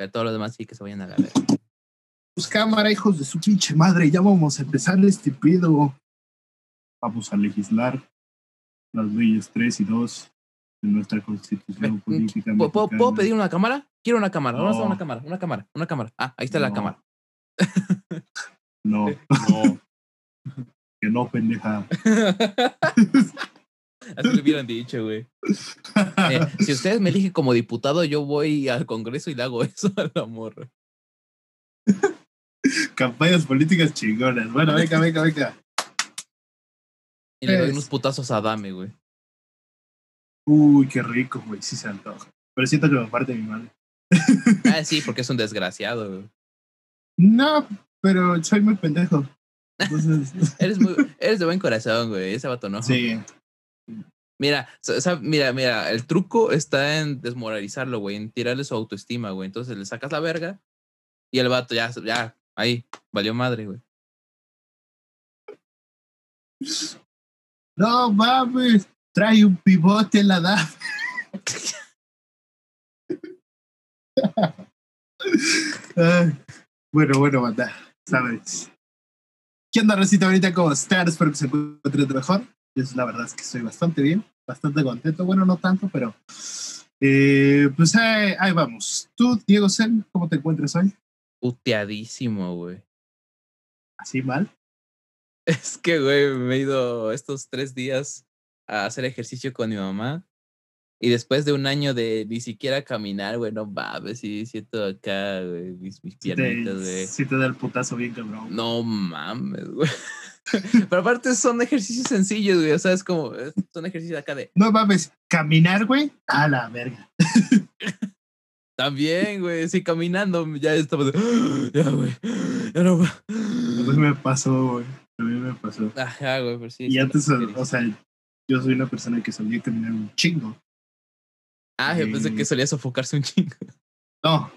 Pero todos los demás sí que se vayan a la verga. Pues cámara, hijos de su pinche madre, ya vamos a empezar este pedo. Vamos a legislar las leyes 3 y 2 de nuestra constitución política. ¿Puedo, puedo- pedir una cámara? Quiero una cámara. Vamos a una cámara, una cámara, una cámara. Ah, ahí está la cámara. No, no. que no, pendeja. Así lo hubieran dicho, güey. Eh, si ustedes me eligen como diputado, yo voy al Congreso y le hago eso a la morra. Campañas políticas chingonas. Bueno, venga, venga, venga. Y le doy unos putazos a Dame, güey. Uy, qué rico, güey, sí se antoja. Pero siento que me parte mi madre. Ah, sí, porque es un desgraciado, güey. No, pero soy muy pendejo. Entonces, Eres, muy, eres de buen corazón, güey. Ese vato no. sí. Mira, mira, mira, el truco está en desmoralizarlo, güey, en tirarle su autoestima, güey. Entonces le sacas la verga y el vato ya, ya, ahí, valió madre, güey. No mames, trae un pivote en la. Ay, bueno, bueno, banda, sabes. ¿Qué onda, Rosita? Ahorita, ¿cómo están? Espero que se encuentren mejor. Yo, la verdad es que estoy bastante bien, bastante contento. Bueno, no tanto, pero. eh, pues ahí, ahí vamos. Tú, Diego Sen, ¿cómo te encuentras hoy? Puteadísimo, güey. ¿Así mal? Es que, güey, me he ido estos tres días a hacer ejercicio con mi mamá. Y después de un año de ni siquiera caminar, güey, no mames, sí, siento acá, güey, mis, mis piernitas, güey. sí te da el putazo bien, cabrón. No mames, güey. Pero aparte son ejercicios sencillos, güey. O sea, es como, eh, son ejercicios acá de. No mames, caminar, güey, a la verga. También, güey, sí, caminando, ya estamos de. Ya, güey. Ya no. va". A mí me pasó, güey. A mí me pasó. Ajá, güey, pero sí. Y antes, o, que sea, yo soy una persona que solía caminar un chingo. Ah, yo pensé que eh, solía sofocarse un chingo. No,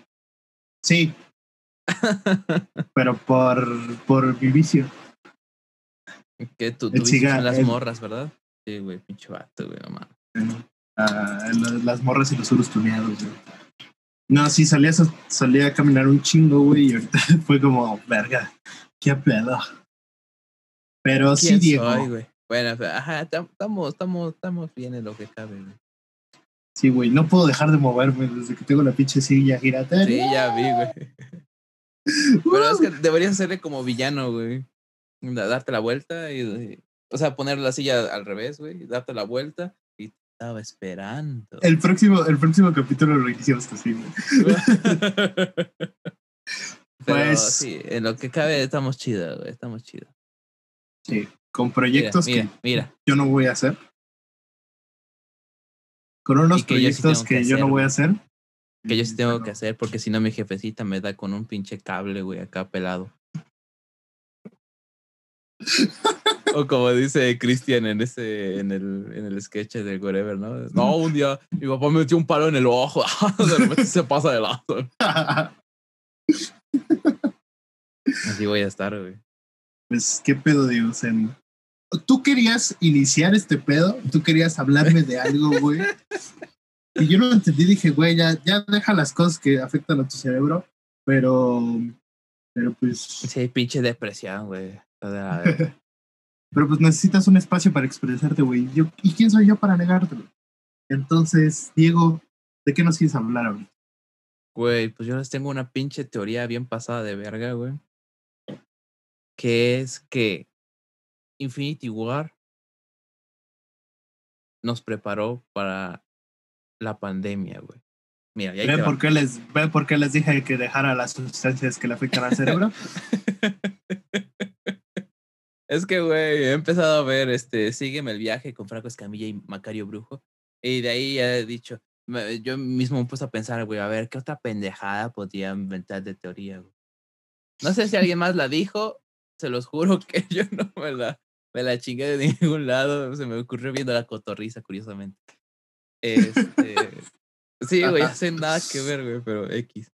sí, pero por, por mi vicio. Que tú, El tú son las el- morras, ¿verdad? Sí, güey, pinche vato, güey, la- las morras y los suros tuneados, güey. No, sí, salía, so- salía a caminar un chingo, güey, y ahorita fue como, verga, qué pedo. Pero sí, ¿Quién Diego. soy, güey? Bueno, ajá, estamos, estamos, estamos bien en lo que cabe, güey. Sí, güey, no puedo dejar de moverme desde que tengo la pinche silla giratoria. Sí, ya vi, güey. Pero es que deberías hacerle como villano, güey. Da- Darte la vuelta y, y- O sea, poner la silla al revés, güey. Darte la vuelta y te estaba esperando. El próximo, el próximo capítulo lo iniciamos así, güey. Pues- sí, en lo que cabe estamos chidos, güey. Estamos chidos. Sí, con proyectos mira, que mira. yo no voy a hacer. Con unos yo sí proyectos tengo que, yo no voy a hacer. Que yo sí tengo Pero- que hacer porque si no mi jefecita me da con un pinche cable, güey, acá pelado. O como dice Cristian en ese, en el, en el sketch del Whatever, ¿no? No, un día mi papá me metió un palo en el ojo. De repente se pasa de lado. Así voy a estar, güey. pues, ¿qué pedo, Diego? O sea, tú querías iniciar este pedo, tú querías hablarme de algo, güey. Y yo no lo entendí, dije, güey, ya, ya deja las cosas que afectan a tu cerebro, pero, pero pues, Sí, pinche depresión, güey. Pero pues necesitas un espacio para expresarte, güey. Yo, ¿Y quién soy yo para negártelo? Entonces, Diego, ¿de qué nos quieres hablar ahorita? Güey, pues yo les tengo una pinche teoría bien pasada de verga, güey. Que es que Infinity War nos preparó para la pandemia, güey. Mira, ya ahí ¿Ven te va. por, qué les, ¿Ven por qué les dije que dejara las sustancias que le afectan al cerebro? es que, güey, he empezado a ver, este, sígueme el viaje con Franco Escamilla y Macario Brujo. Y de ahí ya he dicho, me- yo mismo me puse a pensar, güey, a ver, ¿qué otra pendejada podía inventar de teoría, güey? No sé si alguien más la dijo, se los juro que yo no me la, me la chingué de ningún lado, se me ocurrió viendo la cotorriza, curiosamente. Este, sí, güey, hace nada que ver, güey, pero X.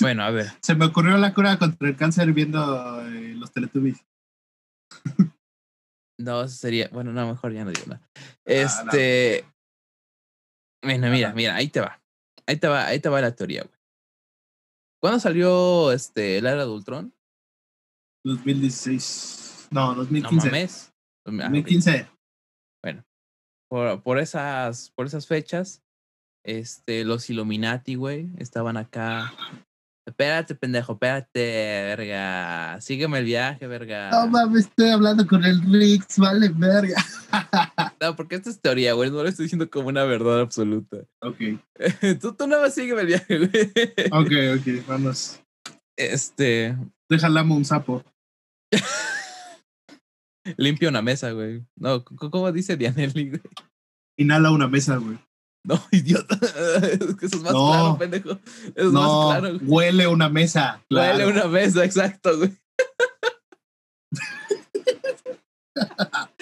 Bueno, a ver. Se me ocurrió la cura contra el cáncer viendo eh, los Teletubbies. No, eso sería. Bueno, no, mejor ya no digo nada. Ah, no. Este. Bueno, mira, mira, ahí te va. Ahí te va, ahí te va la teoría, güey. ¿Cuándo salió este, el era de Ultron? 2016. No, No 2015. mames. Ah, ok. 2015. Bueno, por, por esas, por esas fechas, este, los Illuminati, güey, estaban acá. Espérate, pendejo, espérate, verga. Sígueme el viaje, verga. No mames, estoy hablando con el Rix, vale, verga. No, porque esta es teoría, güey. No lo estoy diciendo como una verdad absoluta. Ok, tú, tú nada más sígueme el viaje, güey. ok, ok, vamos. Este, Déjala un sapo. limpia una mesa, güey. No, ¿cómo dice Dianelli, güey? Inhala una mesa, güey. No, idiota. Es que eso es más No. claro, pendejo. Eso es No, más claro. güey. huele una mesa. claro. Huele una mesa, exacto, güey.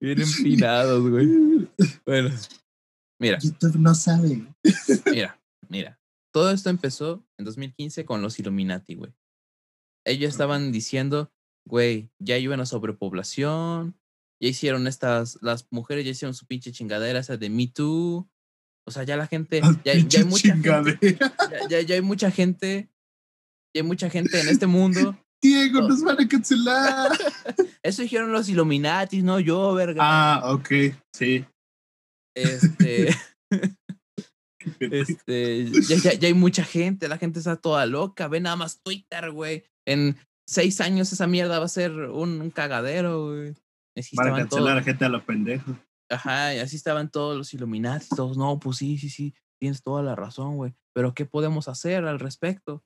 Bien empinados, güey. Bueno, mira, YouTube no sabe. mira, mira. Todo esto empezó en 2015 con los Illuminati, güey. Ellos estaban diciendo, güey, ya hay una sobrepoblación, ya hicieron estas, las mujeres ya hicieron su pinche chingadera esa de Me Too. O sea, ya la gente, ya, ya hay mucha gente, ya, ya- ya hay mucha gente, ya hay mucha gente en este mundo. Diego, No. nos van a cancelar. Eso dijeron los Illuminati, no yo, verga. ah, ok, sí. Este, este, ya, ya- ya hay mucha gente, la gente está toda loca. Ve nada más Twitter, güey. En seis años esa mierda va a ser un, un cagadero, güey. Así Van a estaban cancelar a gente a los pendejos. ajá, y así estaban todos los Illuminati, todos, no, pues sí, sí, sí, tienes toda la razón, güey. Pero ¿qué podemos hacer al respecto?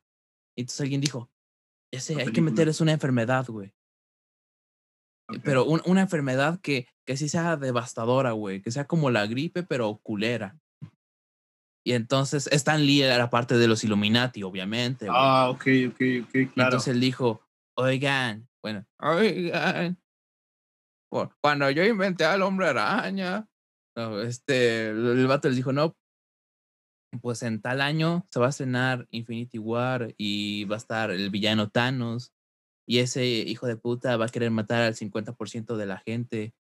Y entonces alguien dijo, ya sé, La hay que meterles una enfermedad, güey. Pero un- una enfermedad que, que sí sea devastadora, güey. Que sea como la gripe, pero culera. Y entonces Stan Lee era parte de los Illuminati, obviamente. güey. Ah, ok, ok, ok, Y claro. entonces él dijo, oigan, bueno, oigan, cuando yo inventé al hombre araña, este, el vato dijo, no, pues en tal año se va a estrenar Infinity War y va a estar el villano Thanos y ese hijo de puta va a querer matar al 50% de la gente.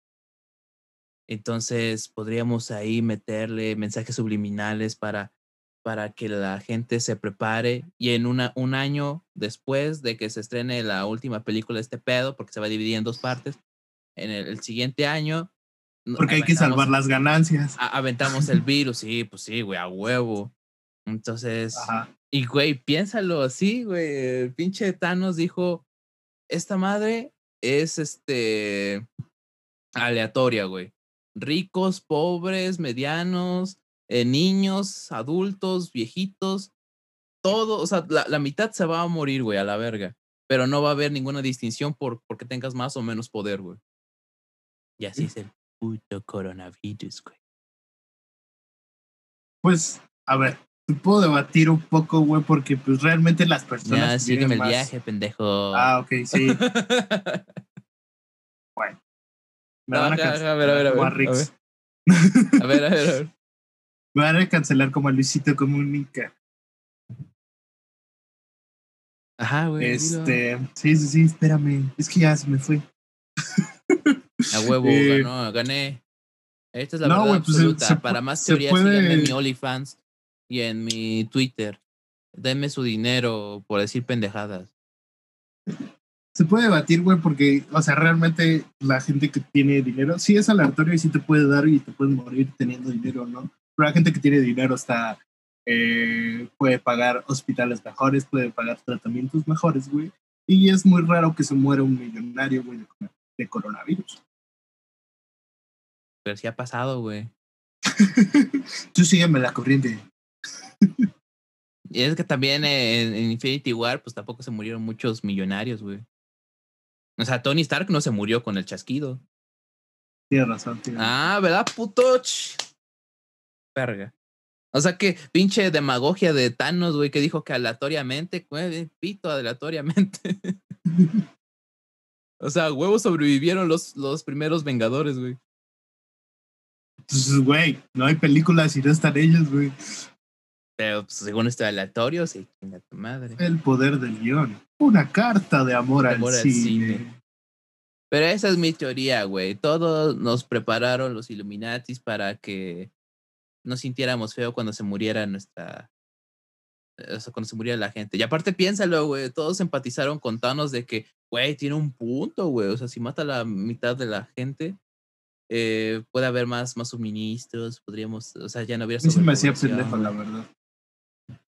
Entonces podríamos ahí meterle mensajes subliminales para, para que la gente se prepare y en una, un año después de que se estrene la última película de este pedo, porque se va a dividir en dos partes, en el, el siguiente año... Porque hay que salvar las ganancias. a- aventamos el virus, sí, pues sí, güey, a huevo. Entonces, Ajá. y güey, piénsalo así, güey. El pinche Thanos dijo: Esta madre es este aleatoria, güey. Ricos, pobres, medianos, eh, niños, adultos, viejitos, todo, o sea, la, la mitad se va a morir, güey, a la verga. Pero no va a haber ninguna distinción por porque tengas más o menos poder, güey. Y así es el puto coronavirus, güey. Pues, a ver, te puedo debatir un poco, güey, porque pues realmente las personas. Que sígueme el más- viaje, pendejo. Ah, ok, sí. Me van a cancelar ver, a ver, a ver, a ver, a ver, a ver. Me van a cancelar como a Luisito Comunica. Ajá, güey. Este, sí, sí, sí, espérame. Es que ya se me fue. A huevo, eh, ganó, gané. Esta es la no, verdad pues, se- absoluta. se Para más teorías, puede- síganme en mi OnlyFans y en mi Twitter. Denme su dinero por decir pendejadas. Se puede debatir, güey, porque, o sea, realmente la gente que tiene dinero, sí es aleatorio y sí te puede dar y te puedes morir teniendo dinero, ¿no? Pero la gente que tiene dinero está, eh, puede pagar hospitales mejores, puede pagar tratamientos mejores, güey. Y es muy raro que se muera un millonario, güey, de coronavirus. Pero sí ha pasado, güey. Tú sígueme la corriente. Y es que también en, en Infinity War, pues tampoco se murieron muchos millonarios, güey. O sea, Tony Stark no se murió con el chasquido. Tienes razón, razón. Ah, ¿verdad, puto? Verga. O sea que pinche demagogia de Thanos, güey, que dijo que aleatoriamente, güey, pito aleatoriamente. o sea, huevos sobrevivieron los, los primeros Vengadores, güey. Entonces, güey, no hay películas y no están ellos, güey. Pero pues, según esto aleatorio, sí, chinga tu madre. El poder del guion. Una carta de amor, De al, amor al cine. cine. Pero esa es mi teoría, güey. Todos nos prepararon los Illuminatis para que nos sintiéramos feo cuando se muriera nuestra O sea, cuando se muriera la gente. Y aparte, piénsalo, güey. Todos empatizaron con Thanos de que, güey, tiene un punto, güey. O sea, si mata a la mitad de la gente, eh, puede haber más, más suministros. Podríamos, o sea, ya no hubiera. Se me hacía pendejo, la verdad.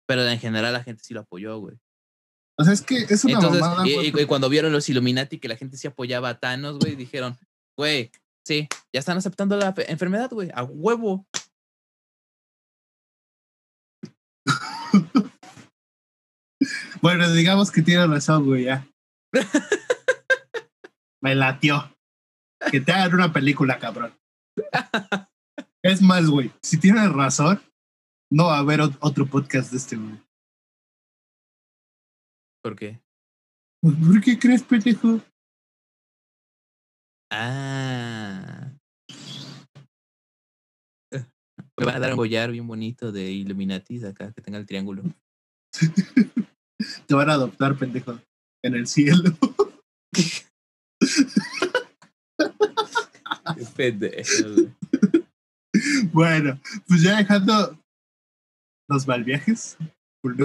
Pero en general la gente sí lo apoyó, güey. O sea, es que es una Entonces, mamada. y, cuando vieron los Illuminati que la gente sí apoyaba a Thanos, güey, dijeron, güey, sí, ya están aceptando la fe- enfermedad, güey, a huevo. Bueno, digamos que tiene razón, güey, ya. Me latió. Que te hagan una película, cabrón. Es más, güey, si tienes razón, no va a haber ot- otro podcast de este, güey. ¿Por qué? ¿Por qué crees, pendejo? Ah. Me van a dar un collar bien bonito de Illuminati acá, que tenga el triángulo. Te van a adoptar, pendejo, en el cielo. Qué pendejo. Bueno, pues ya dejando los mal viajes,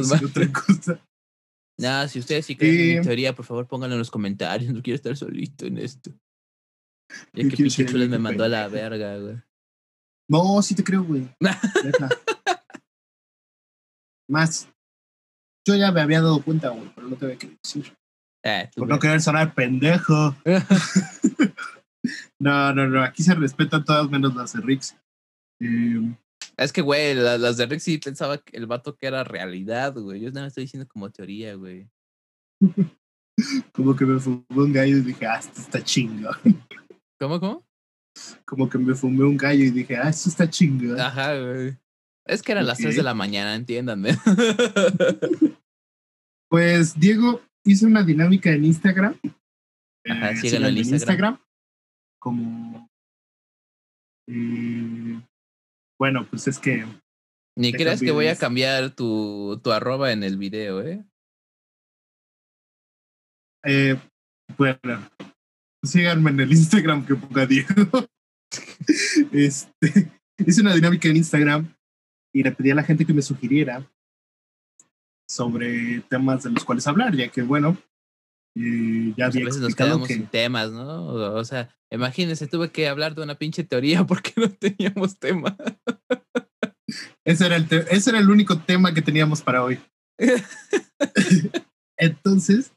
mal- otra cosa. Nada, si ustedes sí creen en Sí. mi teoría, por favor pónganlo en los comentarios. No quiero estar solito en esto. Ya Yo que pinche me mandó a la verga, güey. No, sí te creo, güey. Más, yo ya me había dado cuenta, güey, pero no te había querido decir. Tú, Por no querer sonar pendejo. No, no, no, aquí se respetan todas menos las de Rix. Eh, Es que, güey, la- las de Rick sí pensaba que el vato que era realidad, güey. Yo nada más estoy diciendo como teoría, güey. como que me fumé un gallo y dije, ah, esto está chingo. ¿Cómo, cómo? Como que me fumé un gallo y dije, ah, esto está chingo. Ajá, güey. Es que eran las 3 Ok. de la mañana, entiéndanme. Pues Diego hizo una dinámica en Instagram. Ajá, Eh, síganlo en síganme Instagram. Como. eh, bueno, pues es que. Ni creas que voy a cambiar tu, tu arroba en el video, ¿eh? eh, bueno, síganme en el Instagram que ponga Diego. este, hice una dinámica en Instagram y le pedí a la gente que me sugiriera sobre temas de los cuales hablar, ya que, bueno, eh, ya Pues a veces nos quedamos que. sin temas, ¿no? O o sea, imagínense, tuve que hablar de una pinche teoría porque no teníamos tema. Ese era, el te- ese era el único tema que teníamos para hoy. Entonces,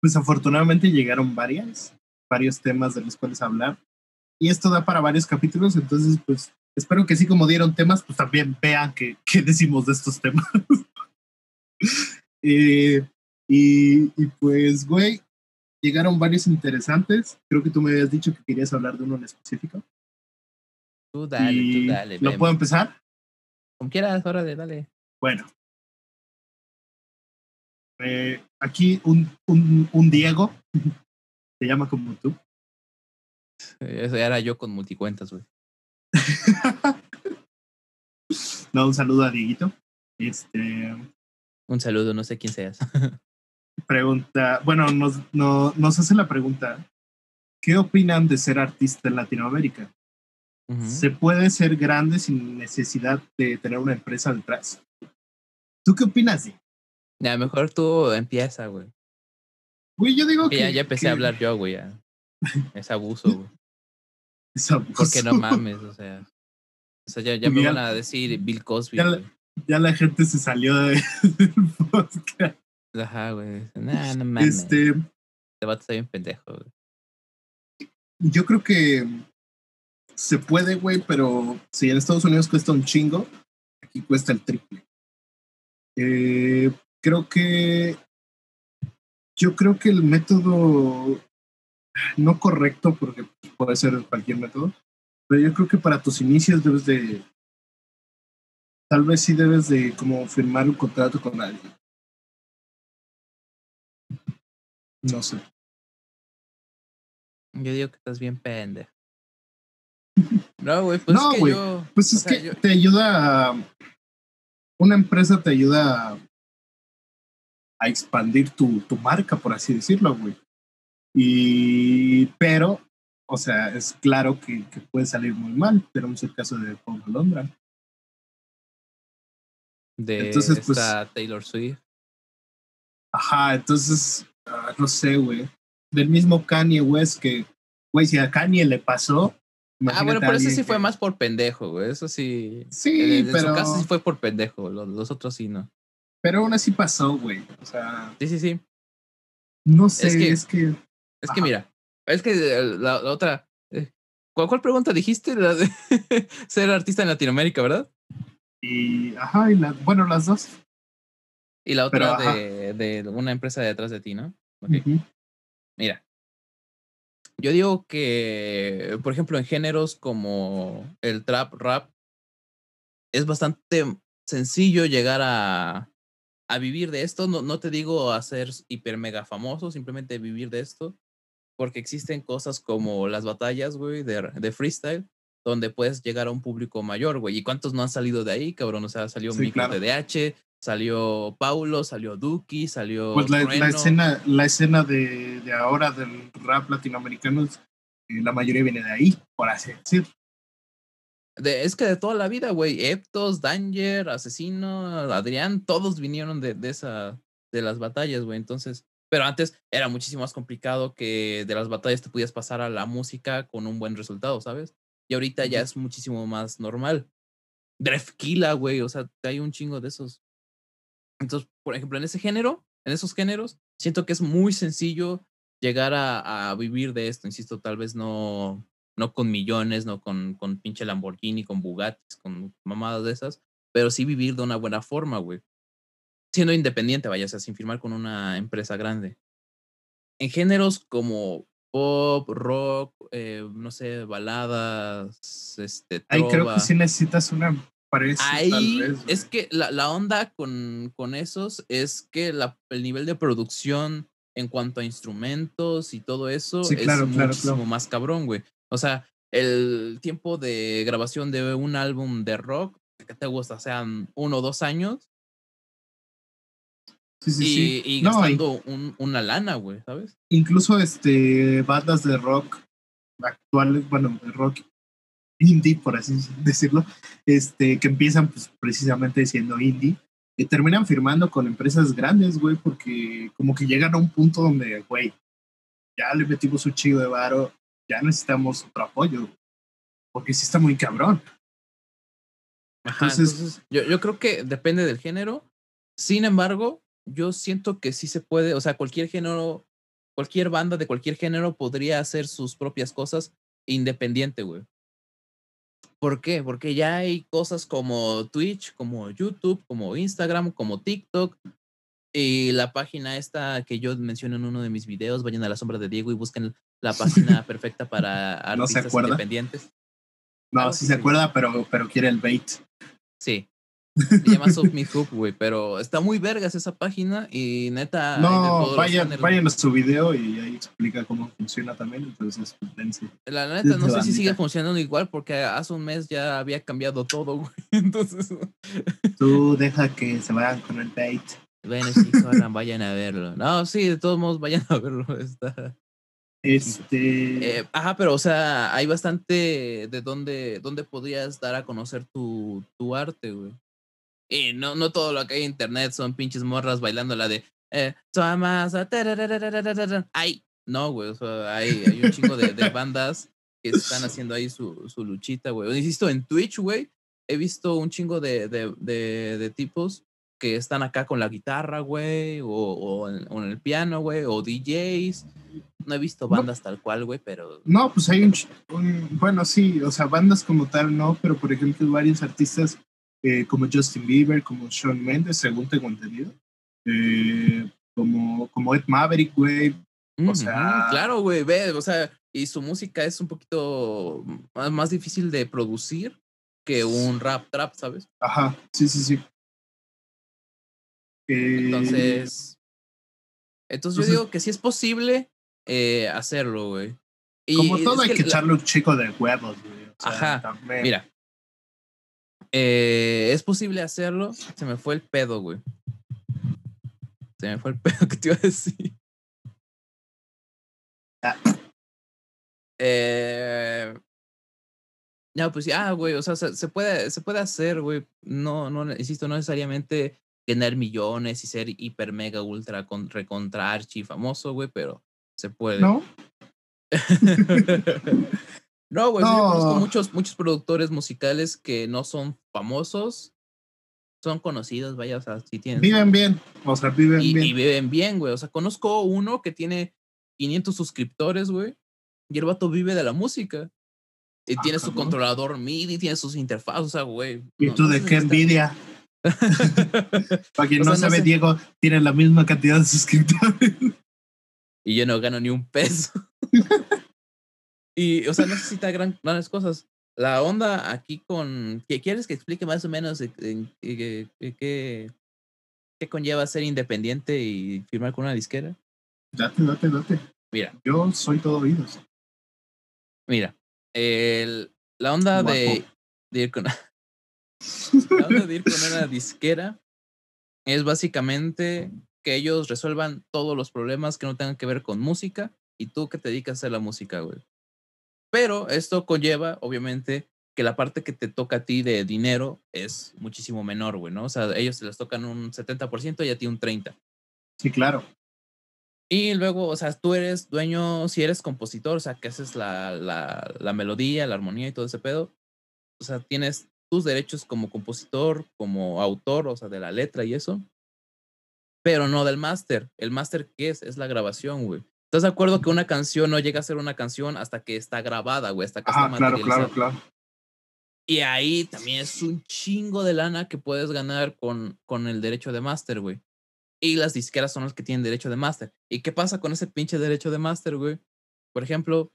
pues afortunadamente llegaron varias, varios temas de los cuales hablar. Y esto da para varios capítulos, entonces pues espero que sí como dieron temas, pues también vean qué decimos de estos temas. Eh, y, y pues, güey, llegaron varios interesantes. Creo que tú me habías dicho que querías hablar de uno en específico. Tú dale, Y tú dale. ¿Lo ven. puedo empezar? Como quieras, órale, dale. Bueno. Eh, aquí un, un, un Diego, se llama como tú. Eso era yo con multicuentas, güey. no, un saludo a Dieguito. Este, Un saludo, no sé quién seas. pregunta, bueno, nos, no, nos hace la pregunta, ¿qué opinan de ser artista en Latinoamérica? ¿Se puede ser grande sin necesidad de tener una empresa detrás? ¿Tú qué opinas? Di? Ya, mejor tú empieza, güey. Güey, yo digo que... ya, ya empecé que a hablar yo, güey. ya. Es abuso, güey. es abuso. Porque no mames, o sea. O sea, ya, ya me Ya- van a decir Bill Cosby, ya la- güey. Ya la gente se salió de- del podcast. Ajá, güey. Nah, no mames. Este... Este, vato está bien pendejo, güey. yo creo que se puede, güey, pero si en Estados Unidos cuesta un chingo, aquí cuesta el triple. Eh, creo que yo creo que el método no correcto, porque puede ser cualquier método, pero yo creo que para tus inicios debes de tal vez sí debes de como firmar un contrato con alguien. No sé. Yo digo que estás bien pendejo. No, güey, pues No, es que yo. Pues es sea, que yo- te ayuda a. Una empresa te ayuda a, a expandir tu, tu marca, por así decirlo, güey. Y. Pero, o sea, es claro que, que puede salir muy mal. Tenemos el caso de Paul Londra. de Entonces, pues- esta Taylor Swift. Ajá, entonces, ah, no sé, güey. Del mismo Kanye West que, güey, si a Kanye le pasó. Ah, bueno, pero eso sí fue más por pendejo, güey. Eso sí. Sí, en, en pero, su caso sí fue por pendejo. Los, los otros sí no. pero aún así pasó, güey. O sea, Sí, sí, sí. no sé, Es que- es que Es que Ajá. mira, es que eh, la, la otra. eh, ¿cuál, cuál pregunta dijiste? La de ser artista en Latinoamérica, ¿verdad? y, ajá, y la, bueno, las dos. Y la otra de, de una empresa detrás de ti, ¿no? Ok. Ujú. Mira, yo digo que, por ejemplo, en géneros como el trap rap, es bastante sencillo llegar a, a vivir de esto. No, no te digo a ser hiper mega famoso, simplemente vivir de esto, porque existen cosas como las batallas, güey, de, de freestyle, donde puedes llegar a un público mayor, güey. ¿Y cuántos no han salido de ahí, cabrón? O sea, salió Sí, Mico claro. TDH, salió Paulo, salió Duki, salió. Pues la, escena, la escena de, de ahora del rap latinoamericano, eh, la mayoría viene de ahí, por así decir. De- es que de toda la vida, güey. Eptos, Danger, Asesino, Adrián, todos vinieron de, de esa, de las batallas, güey. Entonces, pero antes era muchísimo más complicado que de las batallas te pudieras pasar a la música con un buen resultado, ¿sabes? Y ahorita ya es muchísimo más normal. Drefkila, güey, o sea, hay un chingo de esos. Entonces, por ejemplo, en ese género, en esos géneros, siento que es muy sencillo llegar a, a vivir de esto. Insisto, tal vez no, no con millones, no con, con pinche Lamborghini, con Bugattis, con mamadas de esas, pero sí vivir de una buena forma, güey. Siendo independiente, vaya, o sea, sin firmar con una empresa grande. En géneros como pop, rock, eh, no sé, baladas, este, Ahí creo que sí necesitas una tal Ahí vez, es que la, la onda con, con esos es que la, el nivel de producción en cuanto a instrumentos y todo eso Sí, es claro, muchísimo claro. más cabrón, güey. O sea, el tiempo de grabación de un álbum de rock, que te gusta? Sean uno o dos años Sí, sí, y, sí. y No, gastando un- una lana, güey, ¿sabes? incluso este bandas de rock actuales, bueno, de rock indie, por así decirlo, este, que empiezan pues, precisamente siendo indie, que terminan firmando con empresas grandes, güey, porque como que llegan a un punto donde, güey, ya le metimos un chido de varo, ya necesitamos otro apoyo, porque sí está muy cabrón. Ajá, Entonces- entonces, yo, yo creo que depende del género. Sin embargo, yo siento que sí se puede, o sea, cualquier género, cualquier banda de cualquier género podría hacer sus propias cosas independiente, güey. ¿Por qué? Porque ya hay cosas como Twitch, como YouTube, como Instagram, como TikTok. Y la página esta que yo menciono en uno de mis videos, vayan a la sombra de Diego y busquen la página perfecta para ¿No se artistas independientes. No, sí que se sí. acuerda, pero, pero quiere el bait. Sí. Se llama Me Hoop, güey, pero está muy vergas esa página y neta. No, vayan, vayan a su video y ahí explica cómo funciona también, entonces dense. La neta, no sé si sigue funcionando igual porque hace un mes ya había cambiado todo, güey. Entonces, Tú deja que se vayan con el bait. bueno, sí, corran, vayan a verlo. No, sí, de todos modos, vayan a verlo. Está. Este. Eh, ajá, pero o sea, hay bastante de dónde, dónde podrías dar a conocer tu, tu arte, güey. Y no, no todo lo que hay en internet son pinches morras bailando la de eh. Ay, no, güey. O sea, hay, hay un chingo de, de bandas que están haciendo ahí su, su luchita, güey. Insisto, en Twitch, güey, he visto un chingo de, de, de, de tipos que están acá con la guitarra, güey, o, o, en, o en el piano, güey, o DJs. No he visto No. bandas tal cual, güey, pero No, pues hay un, un- Bueno, sí, o sea, bandas como tal no, pero por ejemplo, varios artistas eh, como Justin Bieber, como Shawn Mendes, según tengo entendido. eh, como, como Ed Maverick, güey. Ujú, sea- claro, güey, ve, o sea, y su música es un poquito más, más difícil de producir que un rap trap, ¿sabes? Ajá, sí, sí, sí. Eh, Entonces, entonces yo digo que sí es posible eh, hacerlo, güey. Y como todo hay que echarle un chico de huevos, güey. o sea, Ajá, también. Mira, eh, es posible hacerlo. Se me fue el pedo, güey. Se me fue el pedo que te iba a decir. Ah. Eh, No, pues ya, güey, o sea, se, se puede, se puede hacer, güey. No, no, insisto, no necesariamente tener millones y ser hiper, mega, ultra, con, recontra, archi famoso, güey, pero se puede. ¿No? no, güey, sí, yo conozco No. muchos, muchos productores musicales que no son famosos, son conocidos, vaya, o sea, sí tienen. Viven bien. O sea, viven y, bien. y viven bien, güey. O sea, conozco uno que tiene 500 suscriptores, güey, y el vato vive de la música. Y Ah, tiene su controlador MIDI, tiene sus interfaces, o sea, güey. ¿Y no- tú no de qué envidia? Para quien O no sea, no sabe, sé. Diego tiene la misma cantidad de suscriptores. y yo no gano ni un peso. y, o sea, no necesita gran, grandes cosas. La onda aquí con. ¿qué- ¿Quieres que explique más o menos en- en- en- qué- conlleva ser independiente y firmar con una disquera? date, date, date. Mira, Yo soy todo oídos. mira. el- la onda de, de ir con. la onda de ir con una disquera es básicamente que ellos resuelvan todos los problemas que no tengan que ver con música y tú que te dedicas a la música, güey. Pero esto conlleva, obviamente, que la parte que te toca a ti de dinero es muchísimo menor, güey, ¿no? O sea, ellos se les tocan un 70% y a ti un 30%. Sí, claro. Y luego, o sea, tú eres dueño, si eres compositor, o sea, que haces la, la, la melodía, la armonía y todo ese pedo, o sea, tienes tus derechos como compositor, como autor, o sea, de la letra y eso, pero no del máster. El máster, ¿qué es? Es la grabación, güey. ¿Estás de acuerdo que una canción no llega a ser una canción hasta que está grabada, güey? Hasta que Ajá, está claro, claro, claro. Y ahí también es un chingo de lana que puedes ganar con, con el derecho de máster, güey. Y las disqueras son las que tienen derecho de máster. ¿Y qué pasa con ese pinche derecho de máster, güey? Por ejemplo,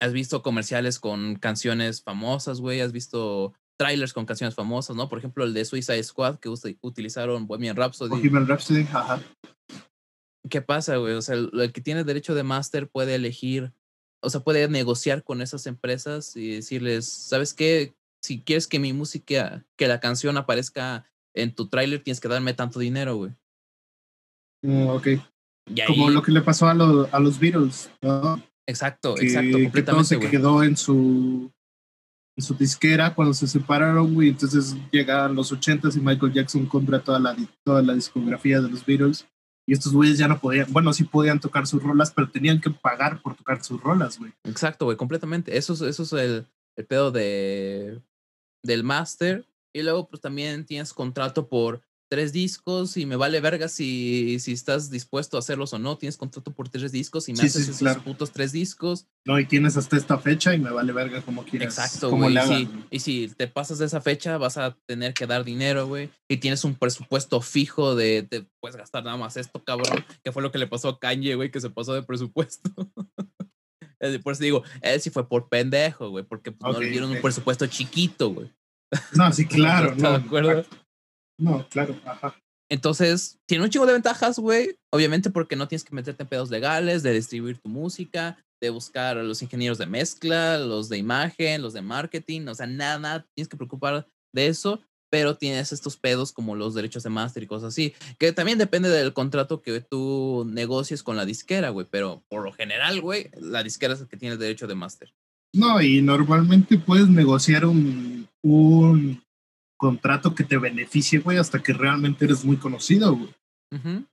has visto comerciales con canciones famosas, güey. Has visto trailers con canciones famosas, ¿no? Por ejemplo, el de Suicide Squad que utilizaron Bohemian Rhapsody. Bohemian Rhapsody, ajá. ¿Qué pasa, güey? O sea, el, el que tiene derecho de máster puede elegir, o sea, puede negociar con esas empresas y decirles, ¿sabes qué? Si quieres que mi música, que la canción aparezca en tu tráiler, tienes que darme tanto dinero, güey. Mm, ok. Y ahí, Como lo que le pasó a, lo- a los Beatles, ¿no? exacto, que, exacto, que todo completamente, se güey. quedó en su en su disquera cuando se separaron, güey. Entonces llegan los ochentas y Michael Jackson compra toda la, toda la discografía de los Beatles. Y estos güeyes ya no podían, bueno, sí podían tocar sus rolas, pero tenían que pagar por tocar sus rolas, güey. Exacto, güey, completamente. Eso es, eso es el, el pedo de del máster. Y luego, pues también tienes contrato por tres discos y me vale verga si, si estás dispuesto a hacerlos o no. Tienes contrato por tres discos y me Sí, haces sí, esos claro. putos tres discos. No, y tienes hasta esta fecha y me vale verga como quieras. Exacto, güey. Y, si, güey. y si te pasas de esa fecha, vas a tener que dar dinero, güey. Y tienes un presupuesto fijo de, te puedes gastar nada más esto, cabrón. Que fue lo que le pasó a Kanye, güey, que se pasó de presupuesto. Eh, Por eso digo, él sí fue por pendejo, güey, porque pues, no le dieron un presupuesto chiquito, güey. No, sí, claro, ¿Estás no. de acuerdo? No, claro, ajá. Entonces, tiene un chingo de ventajas, güey. Obviamente porque no tienes que meterte en pedos legales, de distribuir tu música, de buscar a los ingenieros de mezcla, los de imagen, los de marketing. O sea, nada, nada tienes que preocupar de eso, pero tienes estos pedos como los derechos de máster y cosas así, que también depende del contrato que tú negocies con la disquera, güey. Pero por lo general, güey, la disquera es el que tiene el derecho de máster. No, y normalmente puedes negociar un, un contrato que te beneficie, güey, hasta que realmente eres muy conocido, güey.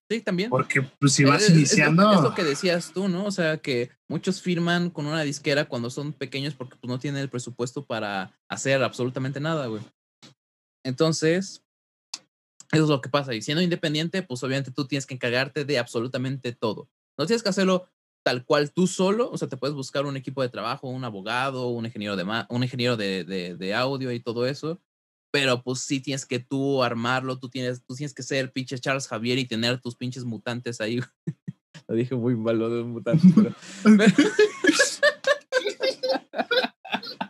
Sí, también. Porque pues, si vas Es- es lo- iniciando... Es lo, que decías tú, ¿no? O sea, que muchos firman con una disquera cuando son pequeños porque pues, no tienen el presupuesto para hacer absolutamente nada, güey. Entonces, eso es lo que pasa. Y siendo independiente, pues obviamente tú tienes que encargarte de absolutamente todo. No tienes que hacerlo tal cual tú solo, o sea, te puedes buscar un equipo de trabajo, un abogado, un ingeniero de, un ingeniero de, de- de audio y todo eso, pero pues sí tienes que tú armarlo, tú tienes, tú tienes que ser pinche Charles Javier y tener tus pinches mutantes ahí. Lo dije muy mal lo de los mutantes, pero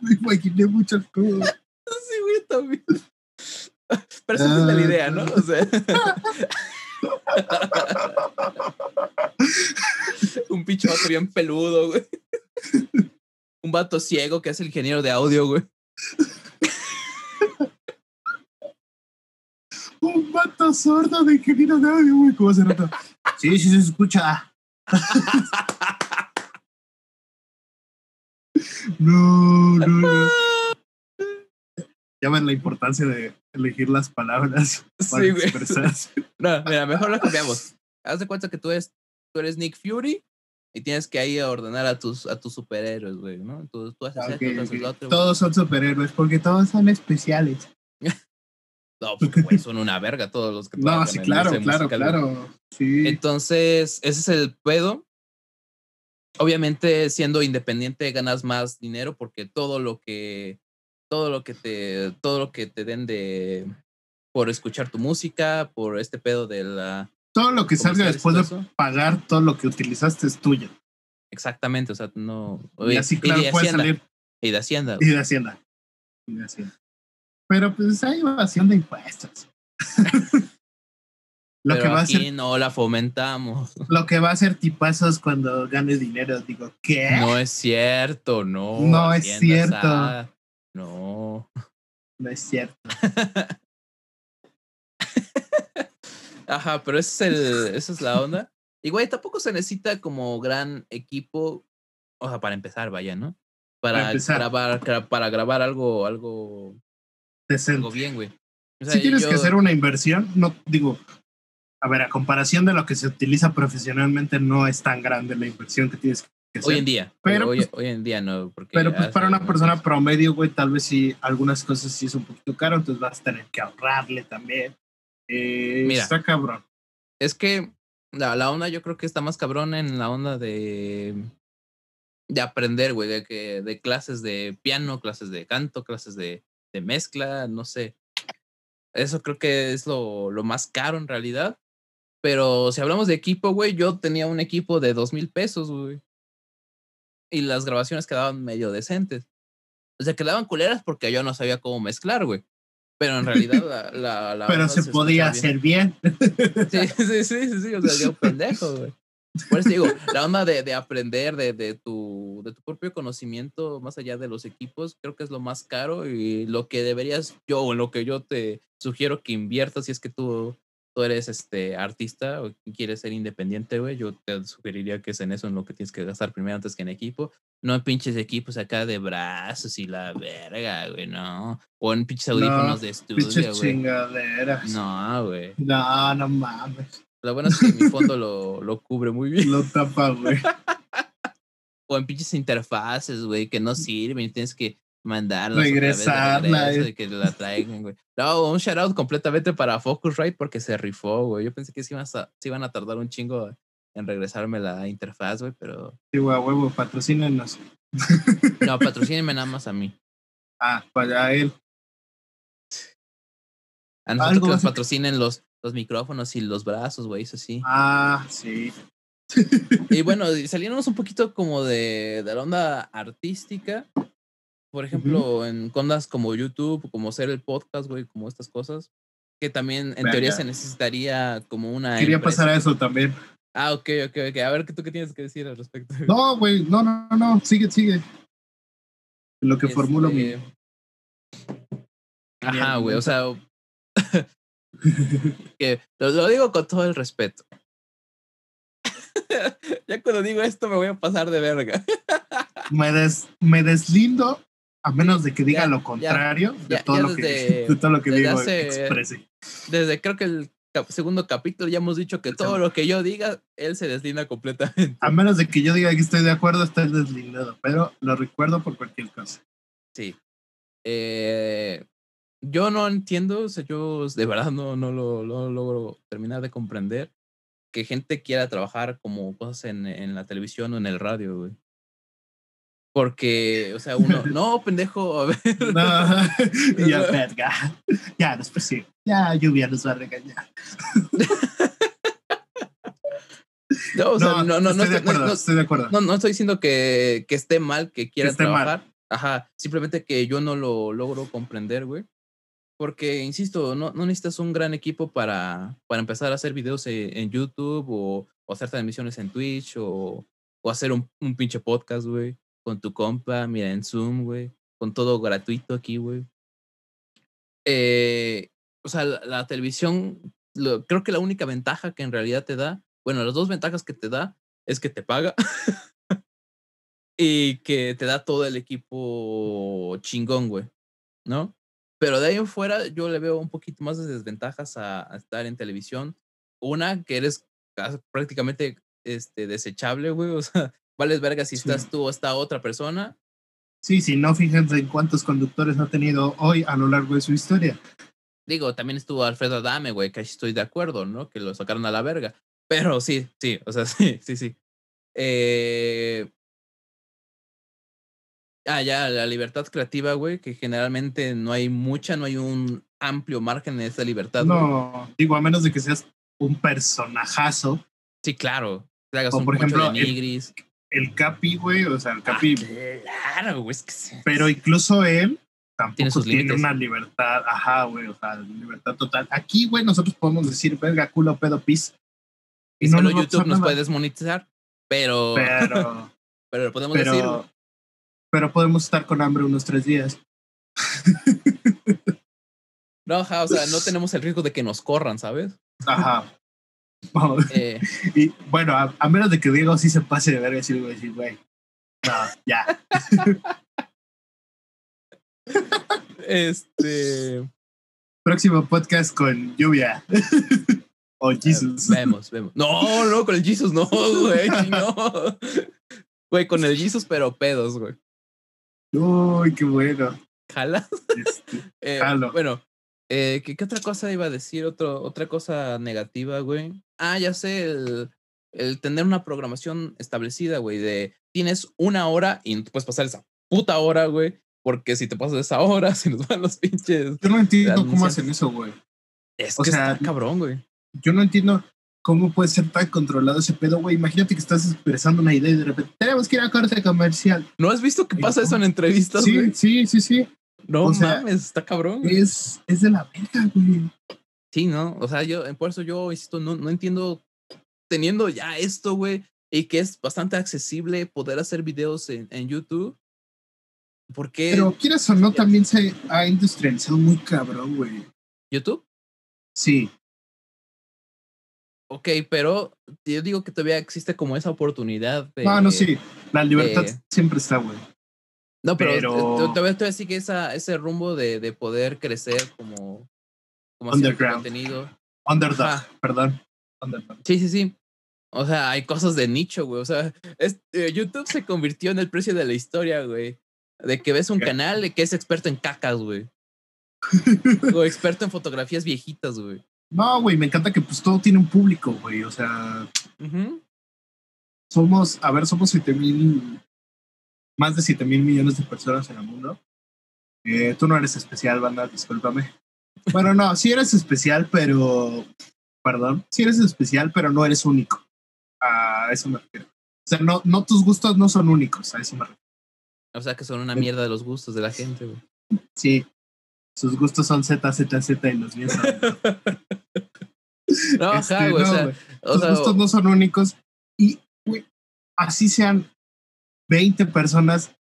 Me imaginé muchas cosas. sí, güey, también. Pero esa es la idea, ¿no? O sea. Un pinche vato bien peludo, güey. Un vato ciego que es el ingeniero de audio, güey. Un vato sordo de ingeniero de audio, güey. ¿Cómo se nota? Sí, sí se escucha. No, no, no. Ya ven la importancia de elegir las palabras para Sí, güey. expresarse. No, mira, mejor lo cambiamos. Haz de cuenta que tú eres, tú eres Nick Fury y tienes que ahí ordenar a tus, a tus superhéroes, güey, ¿no? Tú, tú haces Ok, esto, tú haces ok. lo otro. güey. Todos son superhéroes porque todos son especiales. No, porque, güey, son una verga todos los que No, sí, claro, claro, musical, claro. Sí. Entonces, ese es el pedo. Obviamente, siendo independiente ganas más dinero porque todo lo que todo lo que te todo lo que te den de por escuchar tu música, por este pedo de la Todo lo que salga después de eso. pagar todo lo que utilizaste es tuyo. Exactamente, o sea, no Y así, claro, de puede Hacienda, salir y de Hacienda. y de Hacienda. Y de Hacienda. Pero pues hay evasión de impuestos. lo, pero que va a aquí hacer, no la fomentamos. lo que va a hacer tipazos cuando gane dinero, digo, ¿qué? No es cierto, no. No es cierto. No. No es cierto. Ajá, pero ese es el, esa es la onda. Y güey, tampoco se necesita como gran equipo, o sea, para empezar, vaya, ¿no? Para, Para grabar, gra- para grabar algo, algo, algo Decente. bien, güey. O sea, si tienes yo- que hacer una inversión, no digo, a ver, a comparación de lo que se utiliza profesionalmente, no es tan grande la inversión que tienes que hacer. hoy en día, Pero, pero hoy, pues- hoy en día no, porque Pero pues para una persona promedio, güey, tal vez sí, algunas cosas sí es un poquito caro, entonces vas a tener que ahorrarle también. Eh, Mira. Está cabrón. Es que la, la onda yo creo que está más cabrón en la onda de de aprender, güey, de que de clases de piano, clases de canto, clases de, de mezcla, no sé. Eso creo que es lo, lo más caro en realidad. Pero si hablamos de equipo, güey, yo tenía un equipo de dos mil pesos, güey. Y las grabaciones quedaban medio decentes. O sea, quedaban culeras porque yo no sabía cómo mezclar, güey. Pero en realidad la... la, la Pero se podía bien. hacer bien. Sí, sí, sí, sí, sí, o sea, yo pendejo, güey. Por eso digo, la onda de, de aprender de, de, tu, de tu propio conocimiento, más allá de los equipos, creo que es lo más caro y lo que deberías, yo, o lo que yo te sugiero que inviertas si es que tú, tú eres este artista o quieres ser independiente, güey, yo te sugeriría que es en eso en lo que tienes que gastar primero antes que en equipo. No en pinches equipos acá de brazos y la verga, güey, no. O en pinches No, audífonos de estudio, güey. No, güey. no, no mames. Lo bueno es que mi fondo lo, lo cubre muy bien. Lo tapa, güey. O en pinches interfaces, güey, que no sirven tienes que mandarlas. Regresarla, de que la traigan, güey. No, un shout out completamente para Focusrite porque se rifó, güey. Yo pensé que se iban, a, se iban a tardar un chingo en regresarme la interfaz, güey, pero Sí, güey, huevo, patrocínenos. no, patrocínenme nada más a mí. Ah, para él. A nosotros que nos patrocinen los, los micrófonos y los brazos, güey, eso sí. Ah, sí. Y bueno, saliéndonos un poquito como de, de la onda artística. Por ejemplo, en ondas como YouTube, como hacer el podcast, güey, como estas cosas. Que también en teoría se necesitaría como una. Quería empresa. pasar a eso también. Ah, ok, ok, ok. A ver, ¿qué tú qué tienes que decir al respecto? No, güey, no, no, no, sigue, sigue. Lo que Este, formulo mi. Ajá, güey, o sea. que lo, lo digo con todo el respeto. ya cuando digo esto me voy a pasar de verga. me, des, me deslindo a menos de que diga Ya, lo contrario de, ya, todo ya lo que, desde- de todo lo que digo hace- exprese. Desde creo que el segundo capítulo ya hemos dicho que todo lo que yo diga, él se deslinda completamente. A menos de que yo diga que estoy de acuerdo, estoy deslindado, pero lo recuerdo por cualquier cosa. Sí. Eh, yo no entiendo, o sea, yo de verdad no, no lo, lo logro terminar de comprender que gente quiera trabajar como cosas en, en la televisión o en el radio, güey. Porque, o sea, uno, no, pendejo, a ver. No, ya, verga. Ya, después sí. Ya, lluvia nos va a regañar. No, o sea, no, no, no, estoy de acuerdo, no- estoy de acuerdo. no, no estoy diciendo que, que esté mal que mal. trabajar. Ajá, simplemente que yo no lo logro comprender, güey. Porque, insisto, no, necesitas un gran equipo para, para empezar a hacer videos e- en, YouTube o, hacer transmisiones en Twitch o, o hacer un, pinche podcast, güey, con tu compa, mira, en Zoom, güey, con todo gratuito aquí, güey. Eh, o sea, la, televisión, creo que la única ventaja que en realidad te da, bueno, las dos ventajas que te da es que te paga y que te da todo el equipo chingón, güey, ¿no? Pero de ahí en fuera yo le veo un poquito más de desventajas a, a estar en televisión. Una, que eres prácticamente este, desechable, güey. O sea, vales verga si Sí. estás tú o está otra persona. Sí, sí, no fíjense en cuántos conductores ha tenido hoy a lo largo de su historia. Digo, también estuvo Alfredo Adame, güey, que estoy de acuerdo, ¿no? Que lo sacaron a la verga. Pero sí, sí, o sea, sí, sí, sí. Eh... Ah, ya, la libertad creativa, güey, que generalmente no hay mucha, no hay un amplio margen en esa libertad. güey. No, digo, a menos de que seas un personajazo. Sí, claro. Que hagas O, un por ejemplo, de el- nigris. El Capi, güey, o sea, el Ah, Capi. claro, güey, es que sí. pero incluso él tampoco Tiene sus tiene una libertad, ajá, güey, o sea, libertad total. Aquí, güey, nosotros podemos decir, verga, culo, pedo, pis. Y no solo nos YouTube nos puede desmonetizar, pero, pero, Pero, lo podemos decir. güey. Pero, podemos estar con hambre unos tres días. No, o sea, no tenemos el riesgo de que nos corran, ¿sabes? Ajá. Vamos. Eh, Y bueno, a, a menos de que Diego sí se pase de verga y decir, güey, decir, güey, no, ya. este. Próximo podcast con lluvia. o Jesus. Vemos, vemos. No, no, con el Jesus no, güey. sí, No. Güey, con el Jesus, pero pedos, güey. Uy, qué bueno. ¿Jalas? Este, Eh, bueno, eh, ¿qué, qué otra cosa iba a decir? Otro, otra cosa negativa, güey. Ah, ya sé, el, el tener una programación establecida, güey, de tienes una hora y no te puedes pasar esa puta hora, güey, porque si te pasas esa hora, se nos van los pinches. yo no entiendo cómo hacen eso, güey. Es O que sea, está cabrón, güey. Yo no entiendo cómo puede ser tan controlado ese pedo, güey. Imagínate que estás expresando una idea y de repente tenemos que ir a corte comercial. ¿No has visto que pasa eso en entrevistas, Sí, güey? sí, sí, sí. No o sea, mames, está cabrón, güey. Es, es de la verga, güey. Sí, ¿no? O sea, yo, por eso yo, insisto, no, no entiendo, teniendo ya esto, güey, y que es bastante accesible poder hacer videos en, en YouTube. ¿Por qué Pero quieras o no, también se ha industrializado muy cabrón, güey. YouTube? Sí, Ok, pero yo digo que todavía existe como esa oportunidad de... no, no, sí. La libertad eh, siempre está, güey. No, pero, pero- to- todavía, todavía sigue esa, ese rumbo de, de poder crecer como, como Underground. contenido. Underdog, Ajá. perdón. Underdog. Sí, sí, sí. O sea, hay cosas de nicho, güey. O sea, es- eh, YouTube se convirtió en el precio de la historia, güey. De que ves un ¿Qué? canal que es experto en cacas, güey. o experto en fotografías viejitas, güey. No, güey, me encanta que pues todo tiene un público, güey. O sea, somos, a ver, somos 7 mil, más de 7 mil millones de personas en el mundo. Eh, tú no eres especial, banda, discúlpame. Bueno, no, sí eres especial, pero, perdón, sí eres especial, pero no eres único. A eso me refiero. O sea, no, no tus gustos no son únicos, a eso me refiero. O sea, que son una mierda de los gustos de la gente, güey. Sí, sus gustos son Z, Z, Z y los míos son... No, Este, ajá, güey. no, o sea, güey. o tus sea, gustos no son únicos. Y, güey, así sean 20 personas,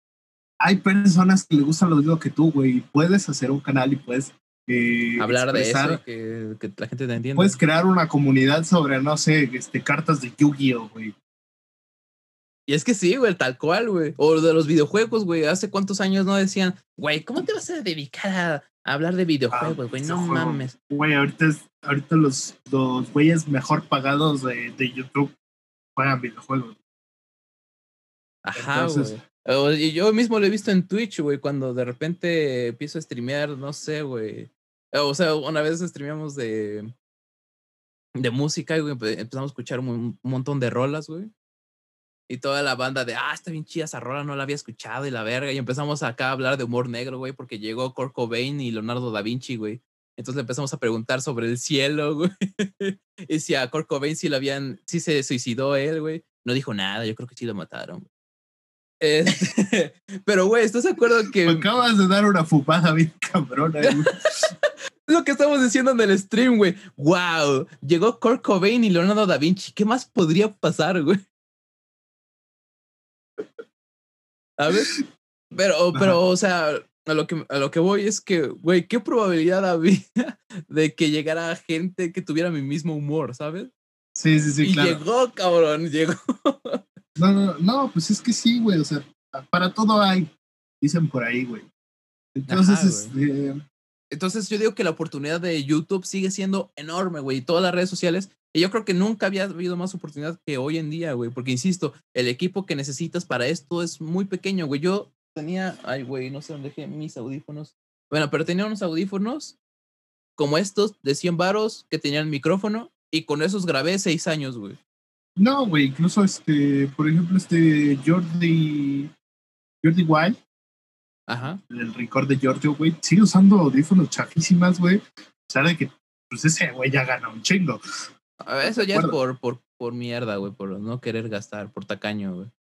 hay personas que le gustan lo mismo que tú, güey. Puedes hacer un canal y puedes eh, hablar de eso que, que la gente te entienda. Puedes crear una comunidad sobre, no sé, este, cartas de Yu-Gi-Oh, güey. Y es que sí, güey, tal cual, güey. O de los videojuegos, güey. Hace cuántos años no decían, güey, ¿cómo te vas a dedicar a hablar de videojuegos, güey? no mames. Güey, ahorita, es- ahorita los, los güeyes mejor pagados de, de YouTube juegan videojuegos. Ajá, Entonces- güey. Yo mismo lo he visto en Twitch, güey, cuando de repente empiezo a streamear, no sé, güey. O sea, una vez streameamos de, de música, güey, empe- empezamos a escuchar un, un montón de rolas, güey. Y toda la banda de, ah, está bien chida esa rola, no la había escuchado y la verga. Y empezamos acá a hablar de humor negro, güey, porque llegó Kurt Cobain y Leonardo da Vinci, güey. Entonces le empezamos a preguntar sobre el cielo, güey. y si a Kurt Cobain sí lo habían, sí se suicidó él, güey. No dijo nada, yo creo que sí lo mataron. güey. Este, pero, güey, ¿estás de acuerdo Me que acabas de dar una fumada bien cabrona, güey. lo que estamos diciendo en el stream, güey? ¡Wow! Llegó Kurt Cobain y Leonardo da Vinci. ¿Qué más podría pasar, güey? ¿Sabes? Pero, pero, o sea, a lo que, a lo que voy es que, güey, ¿qué probabilidad había de que llegara gente que tuviera mi mismo humor, ¿sabes? Sí, sí, sí, y claro. llegó, cabrón, llegó. No, no, no, pues es que sí, güey. O sea, para todo hay, dicen por ahí, güey. Entonces, Ajá, este, Entonces yo digo que la oportunidad de YouTube sigue siendo enorme, güey, y todas las redes sociales. Y yo creo que nunca había habido más oportunidad que hoy en día, güey, porque insisto, el equipo que necesitas para esto es muy pequeño, güey. Yo tenía, ay, güey, no sé dónde dejé mis audífonos. Bueno, pero tenía unos audífonos como estos de 100 varos que tenían micrófono y con esos grabé seis años, güey. No, güey, incluso este, por ejemplo, este Jordi, Jordi Wild, Ajá. el record de Giorgio, güey, sigue usando audífonos chafísimas, güey. O sea, de que, pues ese güey ya gana un chingo. Ah, Eso ya es por, por, por mierda, güey, por no querer gastar, por tacaño, güey.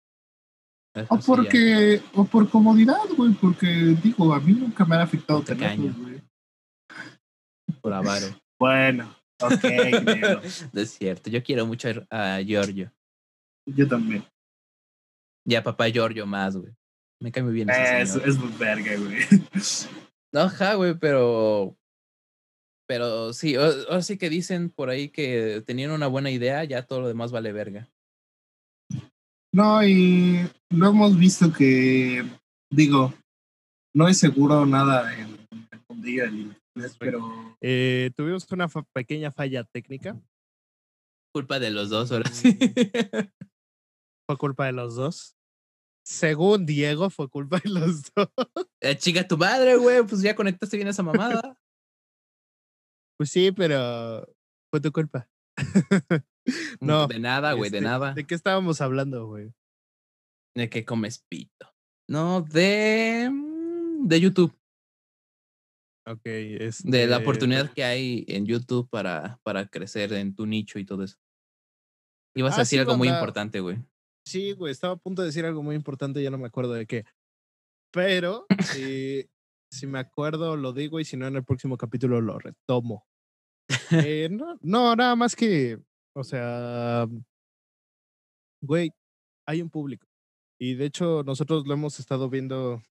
Eso O ya. porque, o por comodidad, güey, porque digo, a mí nunca me han afectado Por tacaño. güey. Por avaro. Bueno, ok, es cierto. Yo quiero mucho a Giorgio. yo también. Y a papá Giorgio más, güey. Me cae muy bien ese Es, señor. es muy verga, güey. No, ajá, güey, pero. Pero sí, ahora sí que dicen por ahí que tenían una buena idea, ya todo lo demás vale verga. No, y lo hemos visto que, digo, no es seguro nada en el mundillo del internet, pero Eh, tuvimos una fa- pequeña falla técnica. Culpa de los dos, ahora sí. Fue culpa de los dos. Según Diego, fue culpa de los dos. Eh, Chica tu madre, güey, pues ya conectaste bien esa mamada. Pues sí, pero fue tu culpa. No, De nada, güey, de Este, nada. ¿De qué estábamos hablando, güey? De que comes pito. No, de. mm, De YouTube. Ok, De la este, oportunidad que hay en YouTube para, para crecer en tu nicho y todo eso. Ibas a Ah, decir sí, algo muy banda. importante, güey. Sí, güey, estaba a punto de decir algo muy importante, ya no me acuerdo de qué. Pero si, si me acuerdo, lo digo y si no, en el próximo capítulo lo retomo. Eh, no, no, nada más que, o sea, güey, hay un público. Y de hecho, nosotros lo hemos estado viendo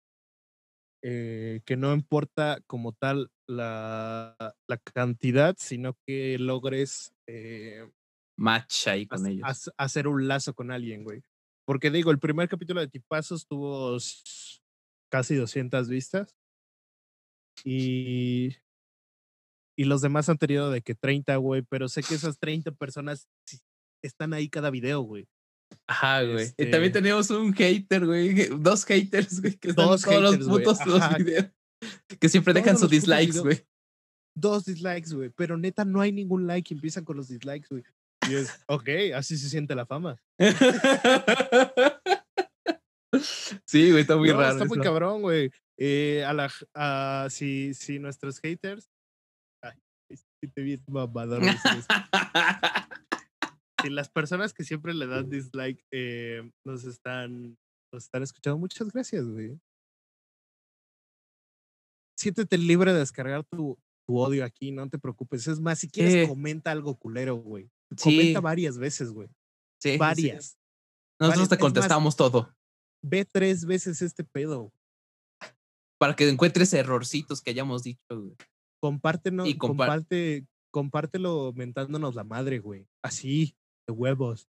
eh, que no importa como tal la, la cantidad, sino que logres eh, Match ahí con ellos. hac- hacer un lazo con alguien, güey. Porque digo, el primer capítulo de Tipazos tuvo casi 200 vistas. Y, y los demás han tenido de que 30, güey. Pero sé que esas 30 personas están ahí cada video, güey. Ajá, güey. Y este- también tenemos un hater, güey. Dos haters, güey, que están Dos todos los haters, güey, putos los videos. Que siempre dejan sus los dislikes, güey. Dos dislikes, güey. Pero neta, no hay ningún like. y Empiezan con los dislikes, güey. Y es, ok, así se siente la fama. sí, güey, está muy No, raro. Está muy cabrón, güey. Eh, a la, a- si, si nuestros haters. Ay, sí te vi mamador eso. Si las personas que siempre le dan dislike eh, nos están nos están escuchando, muchas gracias, güey. Siéntete libre de descargar tu, tu odio aquí, no te preocupes. Es más, si quieres, Sí. comenta algo culero, güey. sí, Comenta varias veces, güey. sí. Varias. Nosotros varias. te más- contestamos todo. Ve tres veces este pedo. Para que encuentres errorcitos que hayamos dicho, güey. Compártenos, Y compar- comparte, compártelo mentándonos la madre, güey. Así, de huevos.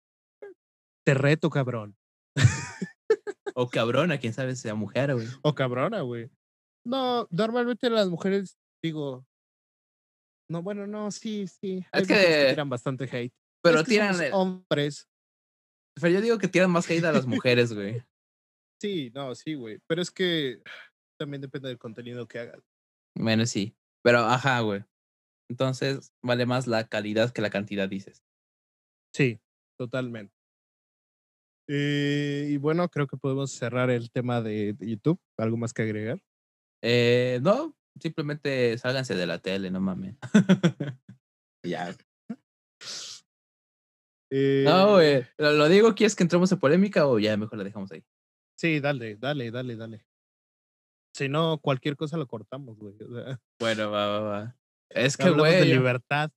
Te reto, cabrón. O cabrona, quién sabe, sea mujer, güey. O cabrona, güey. No, normalmente las mujeres, digo. No, bueno, no, sí, sí. hay Es que- mujeres tiran bastante hate. Pero Es que tiran. el- hombres. Pero yo digo que tiran más hate a las mujeres, güey. Sí, no, sí, güey. Pero es que también depende del contenido que hagas. Bueno, sí. Pero, ajá, güey. Entonces, vale más la calidad que la cantidad, dices. Sí, totalmente. Eh, y bueno, creo que podemos cerrar el tema de, de YouTube. ¿Algo más que agregar? Eh, no, simplemente sálganse de la tele, no mames. ya. Eh, No, güey. Lo, lo digo, ¿quieres que entremos en polémica o ya mejor la dejamos ahí? Sí, dale, dale, dale, dale. Si no, cualquier cosa lo cortamos, güey. o sea, Bueno, va, va, va. Es que, de güey, yo- libertad.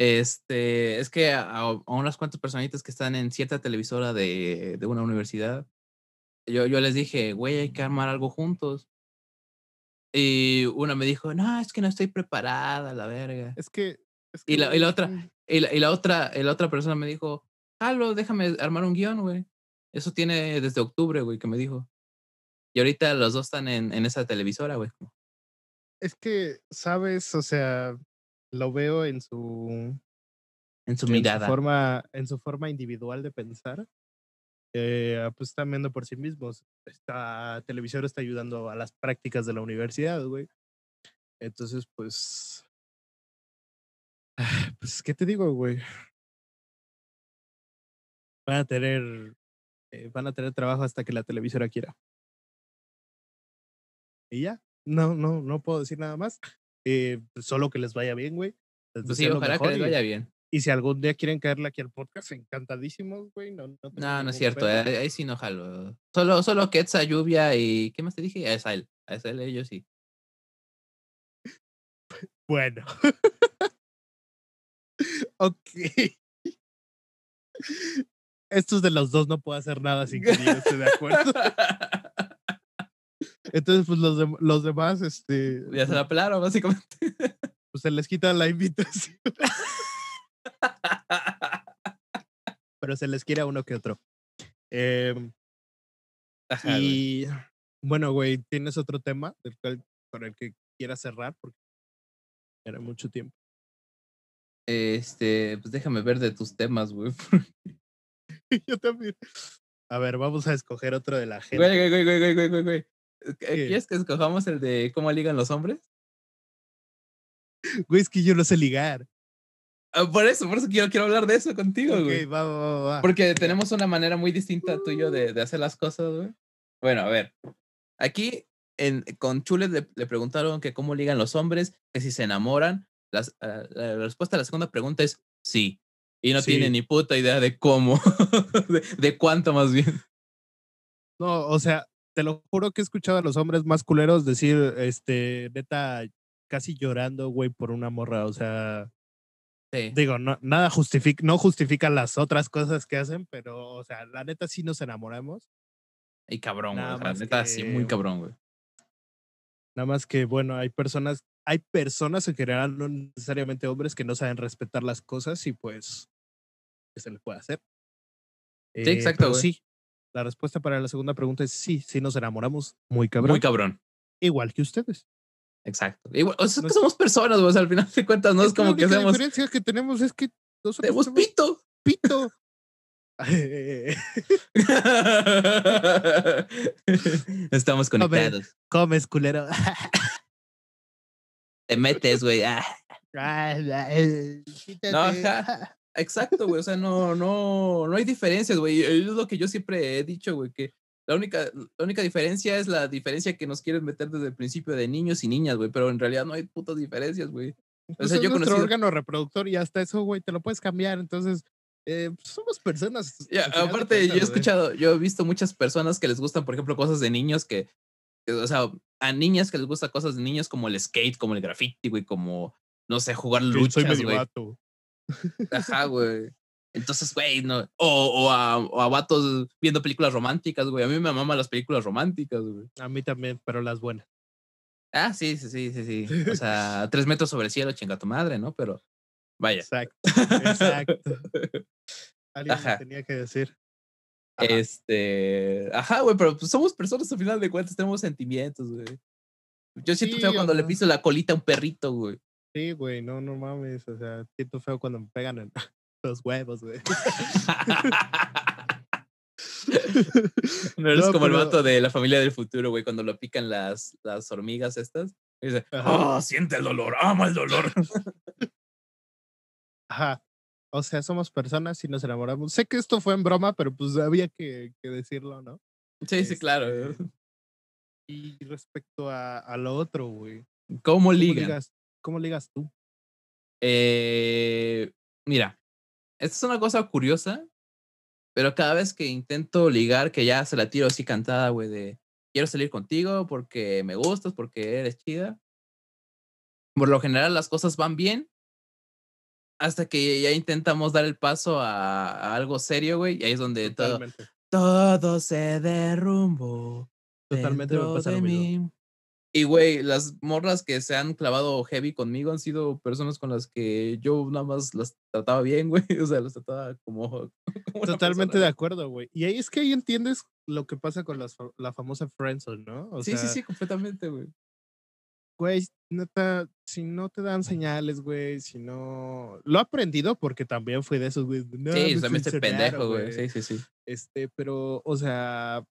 este, es que a, a unas cuantas personitas que están en cierta televisora de, de una universidad, yo, yo les dije, güey, hay que armar algo juntos. Y una me dijo, no, es que no estoy preparada, la verga. Es que. es Y la- y la otra- Y la, y la otra, y la otra persona me dijo, Halo, déjame armar un guion, güey. Eso tiene desde octubre, güey, que me dijo. Y ahorita los dos están en, en esa televisora, güey. Es que, ¿sabes? O sea, lo veo en su, En su en su mirada. forma, en su forma individual de pensar. eh, pues están viendo por sí mismos. Esta televisor está ayudando a las prácticas de la universidad, güey. Entonces, pues. ah, Pues, ¿qué te digo, güey? Van a tener. eh, van a tener trabajo hasta que la televisora quiera. Y ya. No, no, no puedo decir nada más. Eh, solo que les vaya bien, güey. Pues sí, que les y- vaya bien. y si algún día quieren caerle aquí al podcast, encantadísimos, güey. No, no, No, no es cierto. ahí sí no jalo. Solo, solo Quetzal, Lluvia y. ¿Qué más te dije? A Esael. A Esael, ellos sí. Bueno. ok. Estos de los dos no puedo hacer nada sin que yo esté de acuerdo. Entonces, pues los, los demás, este, ya se la pelaron, básicamente. pues se les quita la invitación, pero se les quiere a uno que otro. Em, Ajá, güey. y bueno, güey, ¿tienes otro tema del cual, con el que quieras cerrar? Porque era mucho tiempo. Este, pues déjame ver de tus temas, güey. Yo también. A ver, vamos a escoger otro de la gente. Güey, güey, güey, güey, güey, güey, güey. ¿Quieres que escojamos el de cómo ligan los hombres? Güey, es que yo no sé ligar. Ah, por eso, por eso quiero, quiero hablar de eso contigo, Ok, güey. va, va, va. Porque tenemos una manera muy distinta tú y yo de, de hacer las cosas, güey. Bueno, a ver. Aquí en, con Chules le, le preguntaron que cómo ligan los hombres, que si se enamoran. Las, ah, la, la respuesta a la segunda pregunta es sí. Y no tiene Sí. ni puta idea de cómo, de, de cuánto más bien. No, o sea, te lo juro que he escuchado a los hombres más culeros decir, este, neta, casi llorando, güey, por una morra. O sea, Sí. digo, no, nada justifica, no justifica las otras cosas que hacen, pero, o sea, la neta sí nos enamoramos. Y cabrón, güey. Nada o sea, más neta, sí, muy cabrón, güey. Nada más que, bueno, hay personas, hay personas en general, no necesariamente hombres, que no saben respetar las cosas y pues, ¿qué se le puede hacer? Sí, Eh, exacto, güey. sí, la respuesta para la segunda pregunta es sí, sí nos enamoramos muy cabrón, Muy cabrón. igual que ustedes. Exacto. Igual, o sea, es que No- somos personas, al final de cuentas, no es, como la que hacemos. diferencia que tenemos es que nosotros Tenemos tenemos pito. pito. Estamos conectados. Comes, culero. Te metes, güey. ah. no, No, ajá. Exacto, güey. O sea, no, no, no hay diferencias, güey. Es lo que yo siempre he dicho, güey, que la única, la única diferencia es la diferencia que nos quieren meter desde el principio de niños y niñas, güey. Pero en realidad no hay putas diferencias, güey. Pues sea, es yo nuestro conocido- órgano reproductor y hasta eso, güey, te lo puedes cambiar. Entonces, eh, pues, somos personas. Aparte, yo he güey. escuchado, yo he visto muchas personas que les gustan, por ejemplo, cosas de niños que, que, o sea, a niñas que les gusta cosas de niños como el skate, como el graffiti, güey, como, no sé, jugar luchas, soy medio güey. vato. Ajá, güey. Entonces, güey, no. O, o, a, o a vatos viendo películas románticas, güey. A mí me maman las películas románticas, güey. A mí también, pero las buenas. Ah, sí, sí, sí, sí, sí. O sea, tres metros sobre el cielo, chinga tu madre, ¿no? Pero, vaya. Exacto. Exacto. Alguien Ajá. tenía que decir. Ajá. Este. Ajá, güey, pero pues somos personas al final de cuentas, tenemos sentimientos, güey. Yo siento Sí, feo cuando le piso la colita a un perrito, güey. Sí, güey, no, no mames. O sea, siento feo cuando me pegan en los huevos, güey. No eres No, como el vato de la familia del futuro, güey, cuando lo pican las, las hormigas estas. Y dice, Ajá. oh, siente el dolor, ama el dolor. Ajá. O sea, somos personas y nos enamoramos. Sé que esto fue en broma, pero pues había que, que decirlo, ¿no? sí, sí, claro. Este, Y respecto a, a lo otro, güey. ¿Cómo ligas, ¿Cómo ligas tú? Eh, mira, esta es una cosa curiosa, pero cada vez que intento ligar, que ya se la tiro así cantada, güey, de quiero salir contigo porque me gustas, porque eres chida. Por lo general las cosas van bien hasta que ya intentamos dar el paso a, a algo serio, güey, y ahí es donde todo, se derrumbó. Totalmente me pasa de lo mismo. Y, güey, las morras que se han clavado heavy conmigo han sido personas con las que yo nada más las trataba bien, güey. O sea, las trataba como. como Totalmente de acuerdo, güey. Y ahí es que ahí entiendes lo que pasa con las la famosa friendzone, ¿no? O sí, sí, sea, sí, completamente, güey. güey, neta, si no te dan señales, güey, si no... Lo he aprendido porque también fui de esos, güey. No, sí, también es este pendejo, güey. Sí, sí, sí. Este, pero, o sea,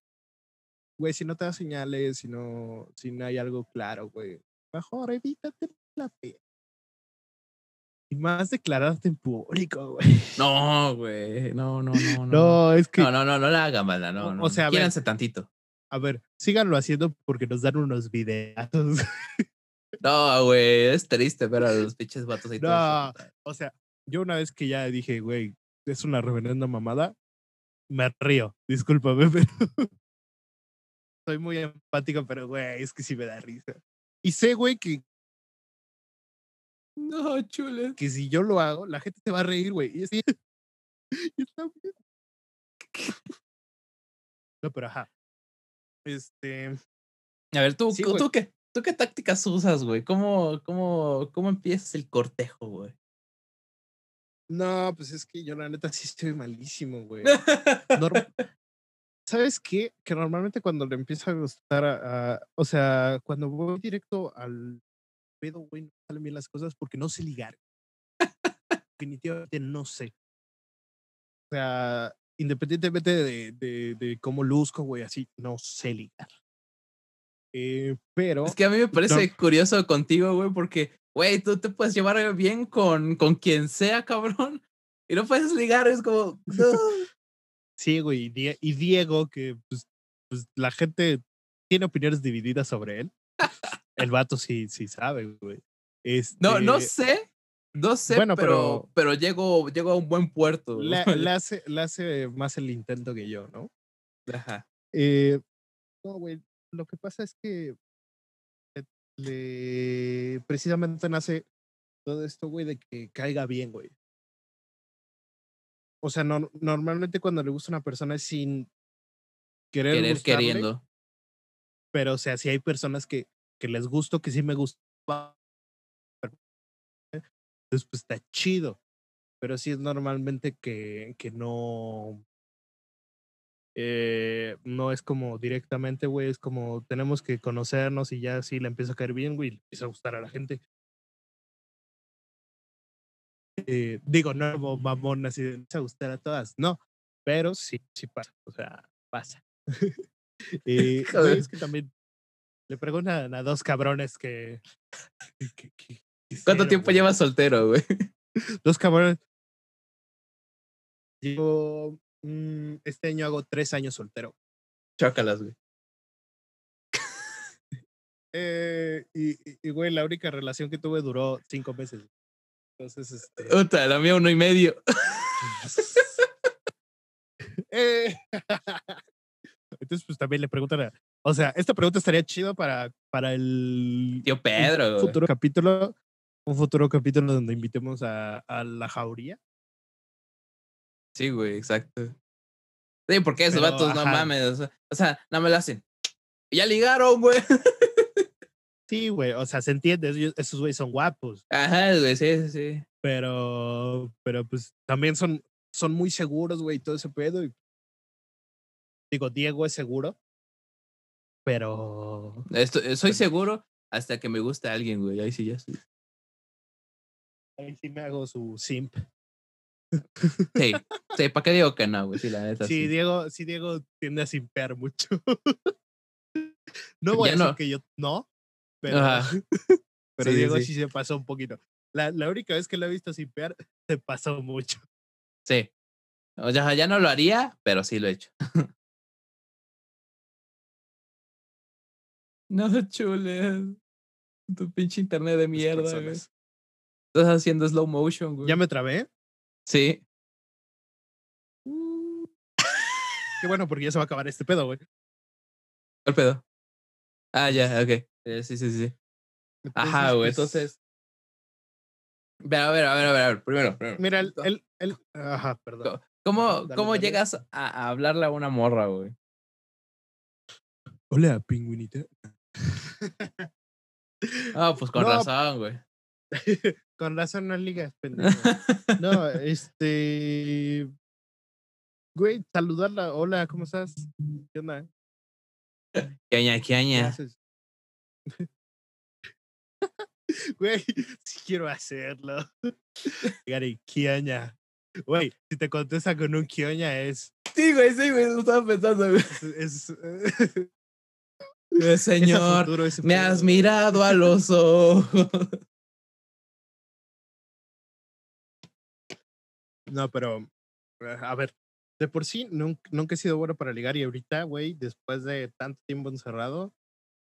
güey, si no te da señales, si no, si no hay algo claro, güey, mejor evítate la fe. Y más declararte en público, güey. No, güey. No, no, no, no. No, es que, No, no, no, no la hagan, mala, no, O- no. o sea, a ver. Quiéranse tantito. a ver, síganlo haciendo porque nos dan unos videos. No, güey, es triste ver a los pinches vatos ahí. No. o sea, yo una vez que ya dije, güey, es una reverenda mamada, me río. Discúlpame, pero soy muy empático, pero, güey, es que sí me da risa. Y sé, güey, que No, chule. que si yo lo hago, la gente se va a reír, güey. Y así. No, pero ajá. Este. A ver, tú, Sí, tú, güey. tú qué, ¿tú qué tácticas usas, güey? ¿Cómo, cómo, ¿Cómo empiezas el cortejo, güey? No, pues es que yo la neta sí estoy malísimo, güey. Norm- ¿Sabes qué? Que normalmente cuando le empieza a gustar a, a- O sea, cuando voy directo al pedo, güey, no salen bien las cosas porque no sé ligar. Definitivamente no sé. O sea, independientemente de, de, de cómo luzco, güey, así, no sé ligar. Eh, pero. Es que a mí me parece curioso contigo, güey, porque, güey, tú te puedes llevar bien con, con quien sea, cabrón, y no puedes ligar, es como, no. Sí, güey. Y Die- y Diego, que pues, pues, la gente tiene opiniones divididas sobre él. El vato sí, sí sabe, güey. No, no Este, sé, no sé, Bueno, pero, pero, llego, llego a un buen puerto. Le, güey. le hace, le hace más el intento que yo, ¿no? Ajá. Eh, no, güey. Lo que pasa es que le- precisamente nace todo esto, güey, de que caiga bien, güey. O sea, no, normalmente cuando le gusta a una persona es sin querer, Querer gustarle, queriendo. pero o sea, si hay personas que, que les gusto, que sí me gusta, entonces pues está chido. Pero sí es normalmente que, que no, eh, no es como directamente, güey, es como tenemos que conocernos y ya sí le empieza a caer bien, güey, le empieza a gustar a la gente. Eh, digo, no mamón así de a gustar a todas, no, pero sí, sí pasa, o sea, pasa. Güey, Joder. es que también le preguntan a dos cabrones que. que- que- que ¿Cuánto hicieron, tiempo llevas soltero, güey? Dos cabrones. Llevo. mm, este año hago tres años soltero. Chócalas, güey. Eh, y, y- y, güey, la única relación que tuve duró cinco meses. Entonces, este. Puta, la mía uno y medio. eh, Entonces, pues también le preguntan a. O sea, esta pregunta estaría chido para, para el Tío Pedro, un futuro capítulo. Un futuro capítulo donde invitemos a, a la jauría. Sí, güey, exacto. Sí, porque esos Pero, vatos, no mames. O sea, o sea, no me lo hacen. Ya ligaron, güey. Sí, güey. O sea, se entiende. Esos güeyes son guapos. Ajá, güey, sí, sí, sí. Pero, pero pues también son, son muy seguros, güey, todo ese pedo. Y, digo, Diego es seguro. Pero. Esto- eh, soy Pero- seguro hasta que me guste alguien, güey. Ahí sí ya estoy. Ahí sí me hago su simp. Sí, sí, ¿para qué digo que no, güey? Sí, la neta. Sí, Sí, Diego, sí, Diego tiende a simpear mucho. no voy Ya a decir no. que yo no, pero, Sí, Diego sí. sí. se pasó un poquito. La, la única vez que lo he visto simpear, se pasó mucho. Sí. O sea, ya no lo haría, pero sí lo he hecho. No, chule. Tu pinche internet de mierda, güey. Estás haciendo slow motion, güey. ¿Ya me trabé? Sí. Qué bueno, porque ya se va a acabar este pedo, güey. ¿Cuál pedo? Ah, ya, ok. Eh, sí, sí, sí. Ajá, güey. pues, Entonces. A ver, a ver, a ver, a ver. Primero, primero. Mira, el, el, el- Ajá, perdón. ¿Cómo, dale, cómo dale. llegas a, a hablarle a una morra, güey? Hola, pingüinita. Ah, pues con No. razón, güey. Con razón no ligas, pendejo. No, este. Güey, saludarla. Hola, ¿cómo estás? ¿Qué onda? ¿Qué haces? Güey, sí quiero hacerlo. Gary, Kioña. Güey, si te contesta con un Kioña es. Sí, güey, sí, güey, lo estaba pensando, güey. es, Señor, futuro me has mirado a los ojos. No, pero. eh, A ver, de por sí nunca, nunca he sido bueno para ligar y ahorita, güey, después de tanto tiempo encerrado,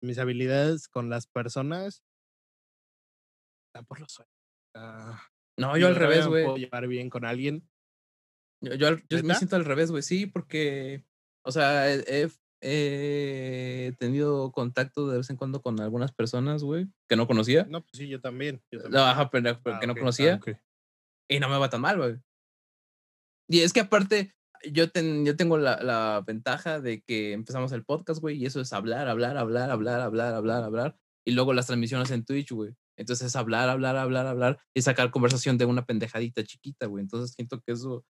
mis habilidades con las personas están por los suelos. Ah, No, yo al revés, güey. puedo llevar bien con alguien. Yo, yo, me siento al revés, güey, sí, porque, o sea, he, he- tenido contacto de vez en cuando con algunas personas, güey, que no conocía. No, pues sí, yo también. yo No, también. ajá, pero, pero Ah, que no ah, conocía. Y no me va tan mal, güey. Y es que aparte, yo, ten- yo tengo la, la ventaja de que empezamos el podcast, güey, y eso es hablar, hablar, hablar, hablar, hablar, hablar, hablar. Y luego las transmisiones en Twitch, güey. Entonces es hablar, hablar, hablar, hablar y sacar conversación de una pendejadita chiquita, güey. Entonces siento que eso...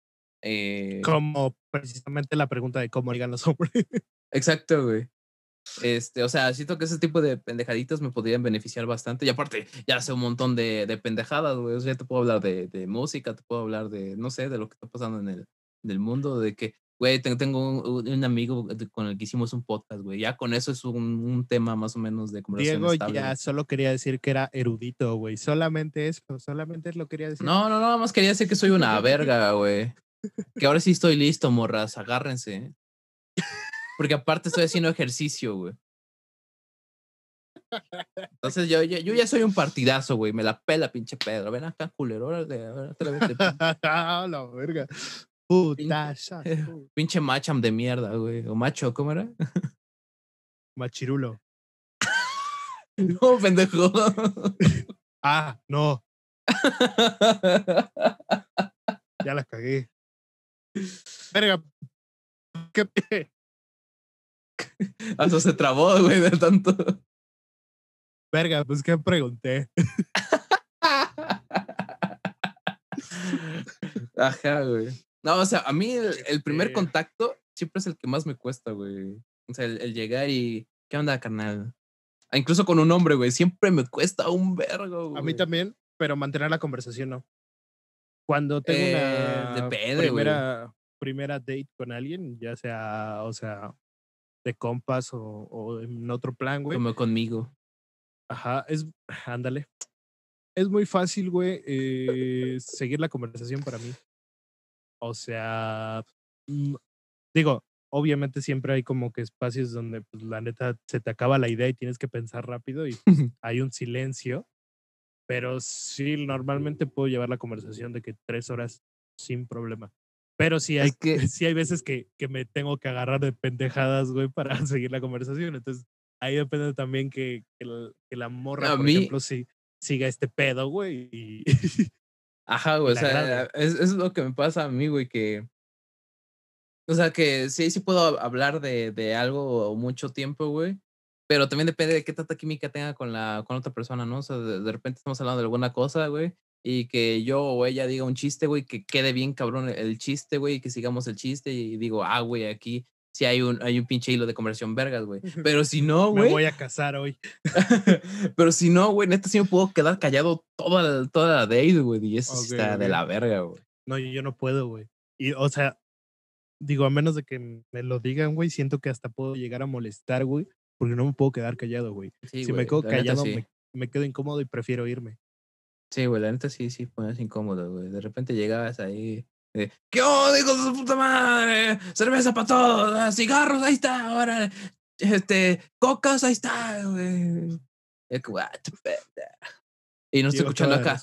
eh, Como precisamente la pregunta de cómo ligan los hombres. Exacto, güey. Este, o sea, siento que ese tipo de pendejaditas me podrían beneficiar bastante. Y aparte, ya sé un montón de, de pendejadas, güey. O sea, ya te puedo hablar de, de música, te puedo hablar de, no sé, de lo que está pasando en el, en el mundo, de que, güey, ten- tengo un, un- amigo con el que hicimos un podcast, güey. Ya con eso es un, un tema más o menos de conversación Diego estable, ya solo quería decir que era erudito, güey. Solamente eso, solamente lo quería decir. No, no, no, nada más quería decir que soy una verga, güey. Que ahora sí estoy listo, morras, agárrense. Porque aparte estoy haciendo ejercicio, güey. Entonces yo, yo, yo ya soy un partidazo, güey. Me la pela, pinche Pedro. Ven acá, culero. órale, a ver, atrévete, pin- Ah, la verga. Eh, up. pinche macham de mierda, güey. O macho, ¿cómo era? Machirulo. No, pendejo. Ah, no, ya la cagué. Verga. ¿Qué? Hasta se trabó, güey, de tanto. Verga, pues que pregunté. Ajá, güey. No, o sea, a mí el, el primer Este- contacto siempre es el que más me cuesta, güey. O sea, el, el llegar y. ¿Qué onda, carnal? Ah, incluso con un hombre, güey. Siempre me cuesta un vergo, güey. A mí también, pero mantener la conversación no. Cuando tengo Eh, una depende, güey. primera, primera date con alguien, ya sea, o sea, de compas o, o en otro plan, güey. Como conmigo. Ajá, es, ándale. Es muy fácil, güey, eh, seguir la conversación para mí. O sea, mm, digo, obviamente siempre hay como que espacios donde pues, la neta se te acaba la idea y tienes que pensar rápido y pues, hay un silencio. Pero sí, normalmente puedo llevar la conversación de que tres horas sin problema. Pero sí hay, Es que- sí hay veces que, que me tengo que agarrar de pendejadas, güey, para seguir la conversación. Entonces, ahí depende también que, que, la, que la morra, A por mí- ejemplo, sí, siga este pedo, güey. Y Ajá, güey. O sea, es, es lo que me pasa a mí, güey, que. O sea, que sí, sí puedo hablar de, de algo mucho tiempo, güey. Pero también depende de qué tanta química tenga con la con otra persona, ¿no? O sea, de, de repente estamos hablando de alguna cosa, güey. Y que yo o ella diga un chiste, güey, que quede bien cabrón el chiste, güey, y que sigamos el chiste. Y digo, ah, güey, aquí sí hay un, hay un pinche hilo de conversión vergas, güey. Pero si no, me güey. voy a casar hoy. Pero si no, güey, neta sí me puedo quedar callado toda la, toda la date, güey. Y eso está de la verga, güey. No, yo, no puedo, güey. Y, o sea, digo, a menos de que me lo digan, güey, siento que hasta puedo llegar a molestar, güey, porque no me puedo quedar callado, güey. Sí, si me quedo callado, sí. me, me quedo incómodo y prefiero irme. Sí, güey, la neta sí, sí, pones incómodo, güey. De repente llegabas ahí. De, ¿Qué onda, hijo de su puta madre? Cerveza para todos, ah, cigarros, ahí está, ahora. Este, cocas, ahí está, güey. Y "Ah, tu pendejo". Y no estoy escuchando acá.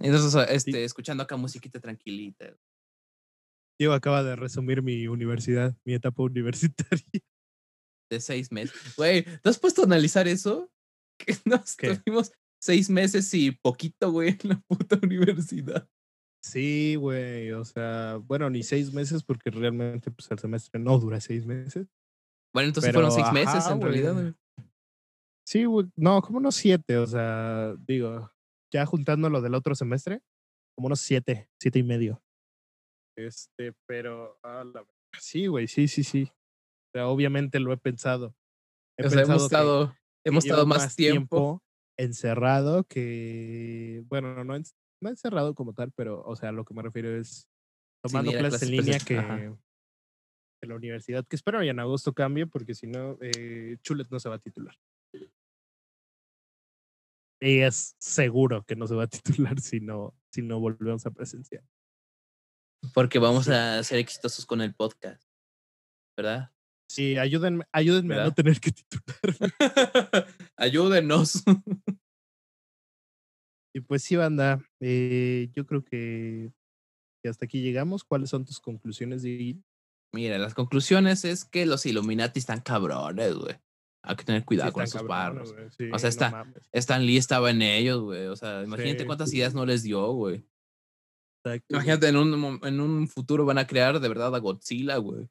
Entonces, este, escuchando acá musiquita tranquilita. Diego acaba de resumir mi universidad, mi etapa universitaria. de seis meses. Güey, ¿te has puesto a analizar eso? Que nos ¿Qué? tuvimos seis meses y poquito, güey, en la puta universidad. Sí, güey, o sea, bueno, ni seis meses porque realmente pues, el semestre no dura seis meses. Bueno, entonces Pero, fueron seis meses en realidad, güey. Sí, güey, no, como unos siete, o sea, digo, ya juntando lo del otro semestre, como unos siete, siete y medio. Este, pero, a la sí, güey, sí, sí, sí. O sea, obviamente lo he pensado. He O sea, hemos pensado estado, hemos estado más, tiempo, encerrado que, bueno, no, no encerrado como tal, pero, o sea, lo que me refiero es tomando clases, en línea que, en la universidad, que espero ya en agosto cambie, porque si no, eh, Chulet no se va a titular. Y es seguro que no se va a titular si no, si no volvemos a presenciar. Porque vamos a ser exitosos con el podcast, ¿verdad? Sí, ayúdenme, ayúdenme a no tener que titular. Ayúdenos. y pues sí, banda, eh, yo creo que, hasta aquí llegamos. ¿Cuáles son tus conclusiones, de Mira, las conclusiones es que los Illuminati están cabrones, güey. Hay que tener cuidado con esos barros. o sea, está, Stan Lee estaba en ellos, güey. O sea, imagínate cuántas ideas no les dio, güey. Imagínate, en un, en un futuro van a crear de verdad a Godzilla, güey.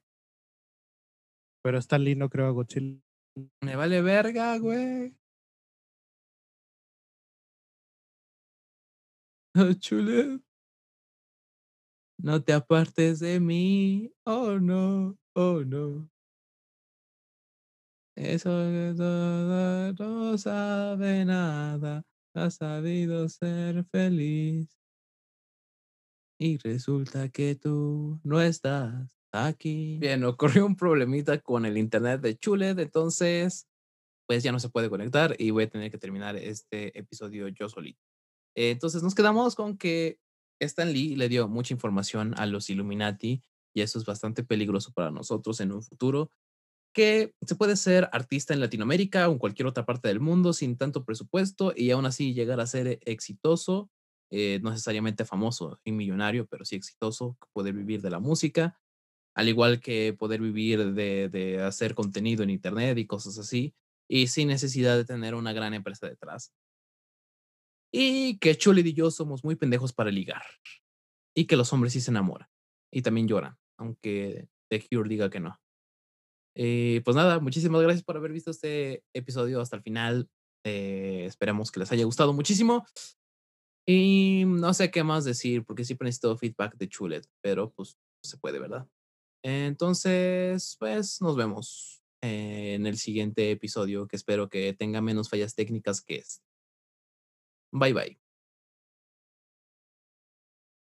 Pero Stan Lee no creo a Godzilla. Me vale verga, güey. Chulet. No te apartes de mí. Oh no, oh no. Eso no sabe nada. Ha sabido ser feliz. Y resulta que tú no estás aquí. Bien, ocurrió un problemita con el internet de Chulet, entonces pues ya no se puede conectar y voy a tener que terminar este episodio yo solito. Entonces nos quedamos con que Stan Lee le dio mucha información a los Illuminati y eso es bastante peligroso para nosotros en un futuro, que se puede ser artista en Latinoamérica o en cualquier otra parte del mundo sin tanto presupuesto y aún así llegar a ser exitoso, eh, no necesariamente famoso y millonario, pero sí exitoso, poder vivir de la música, al igual que poder vivir de hacer contenido en Internet y cosas así, y sin necesidad de tener una gran empresa detrás. Y que Chulid y yo somos muy pendejos para ligar. Y que los hombres sí se enamoran. Y también lloran, aunque The Cure diga que no. Eh, pues nada, muchísimas gracias por haber visto este episodio hasta el final. Eh, esperemos que les haya gustado muchísimo. Y no sé qué más decir, porque siempre necesito feedback de Chulet, pero pues se puede, ¿verdad? Entonces, pues nos vemos en el siguiente episodio, que espero que tenga menos fallas técnicas que este. Bye bye.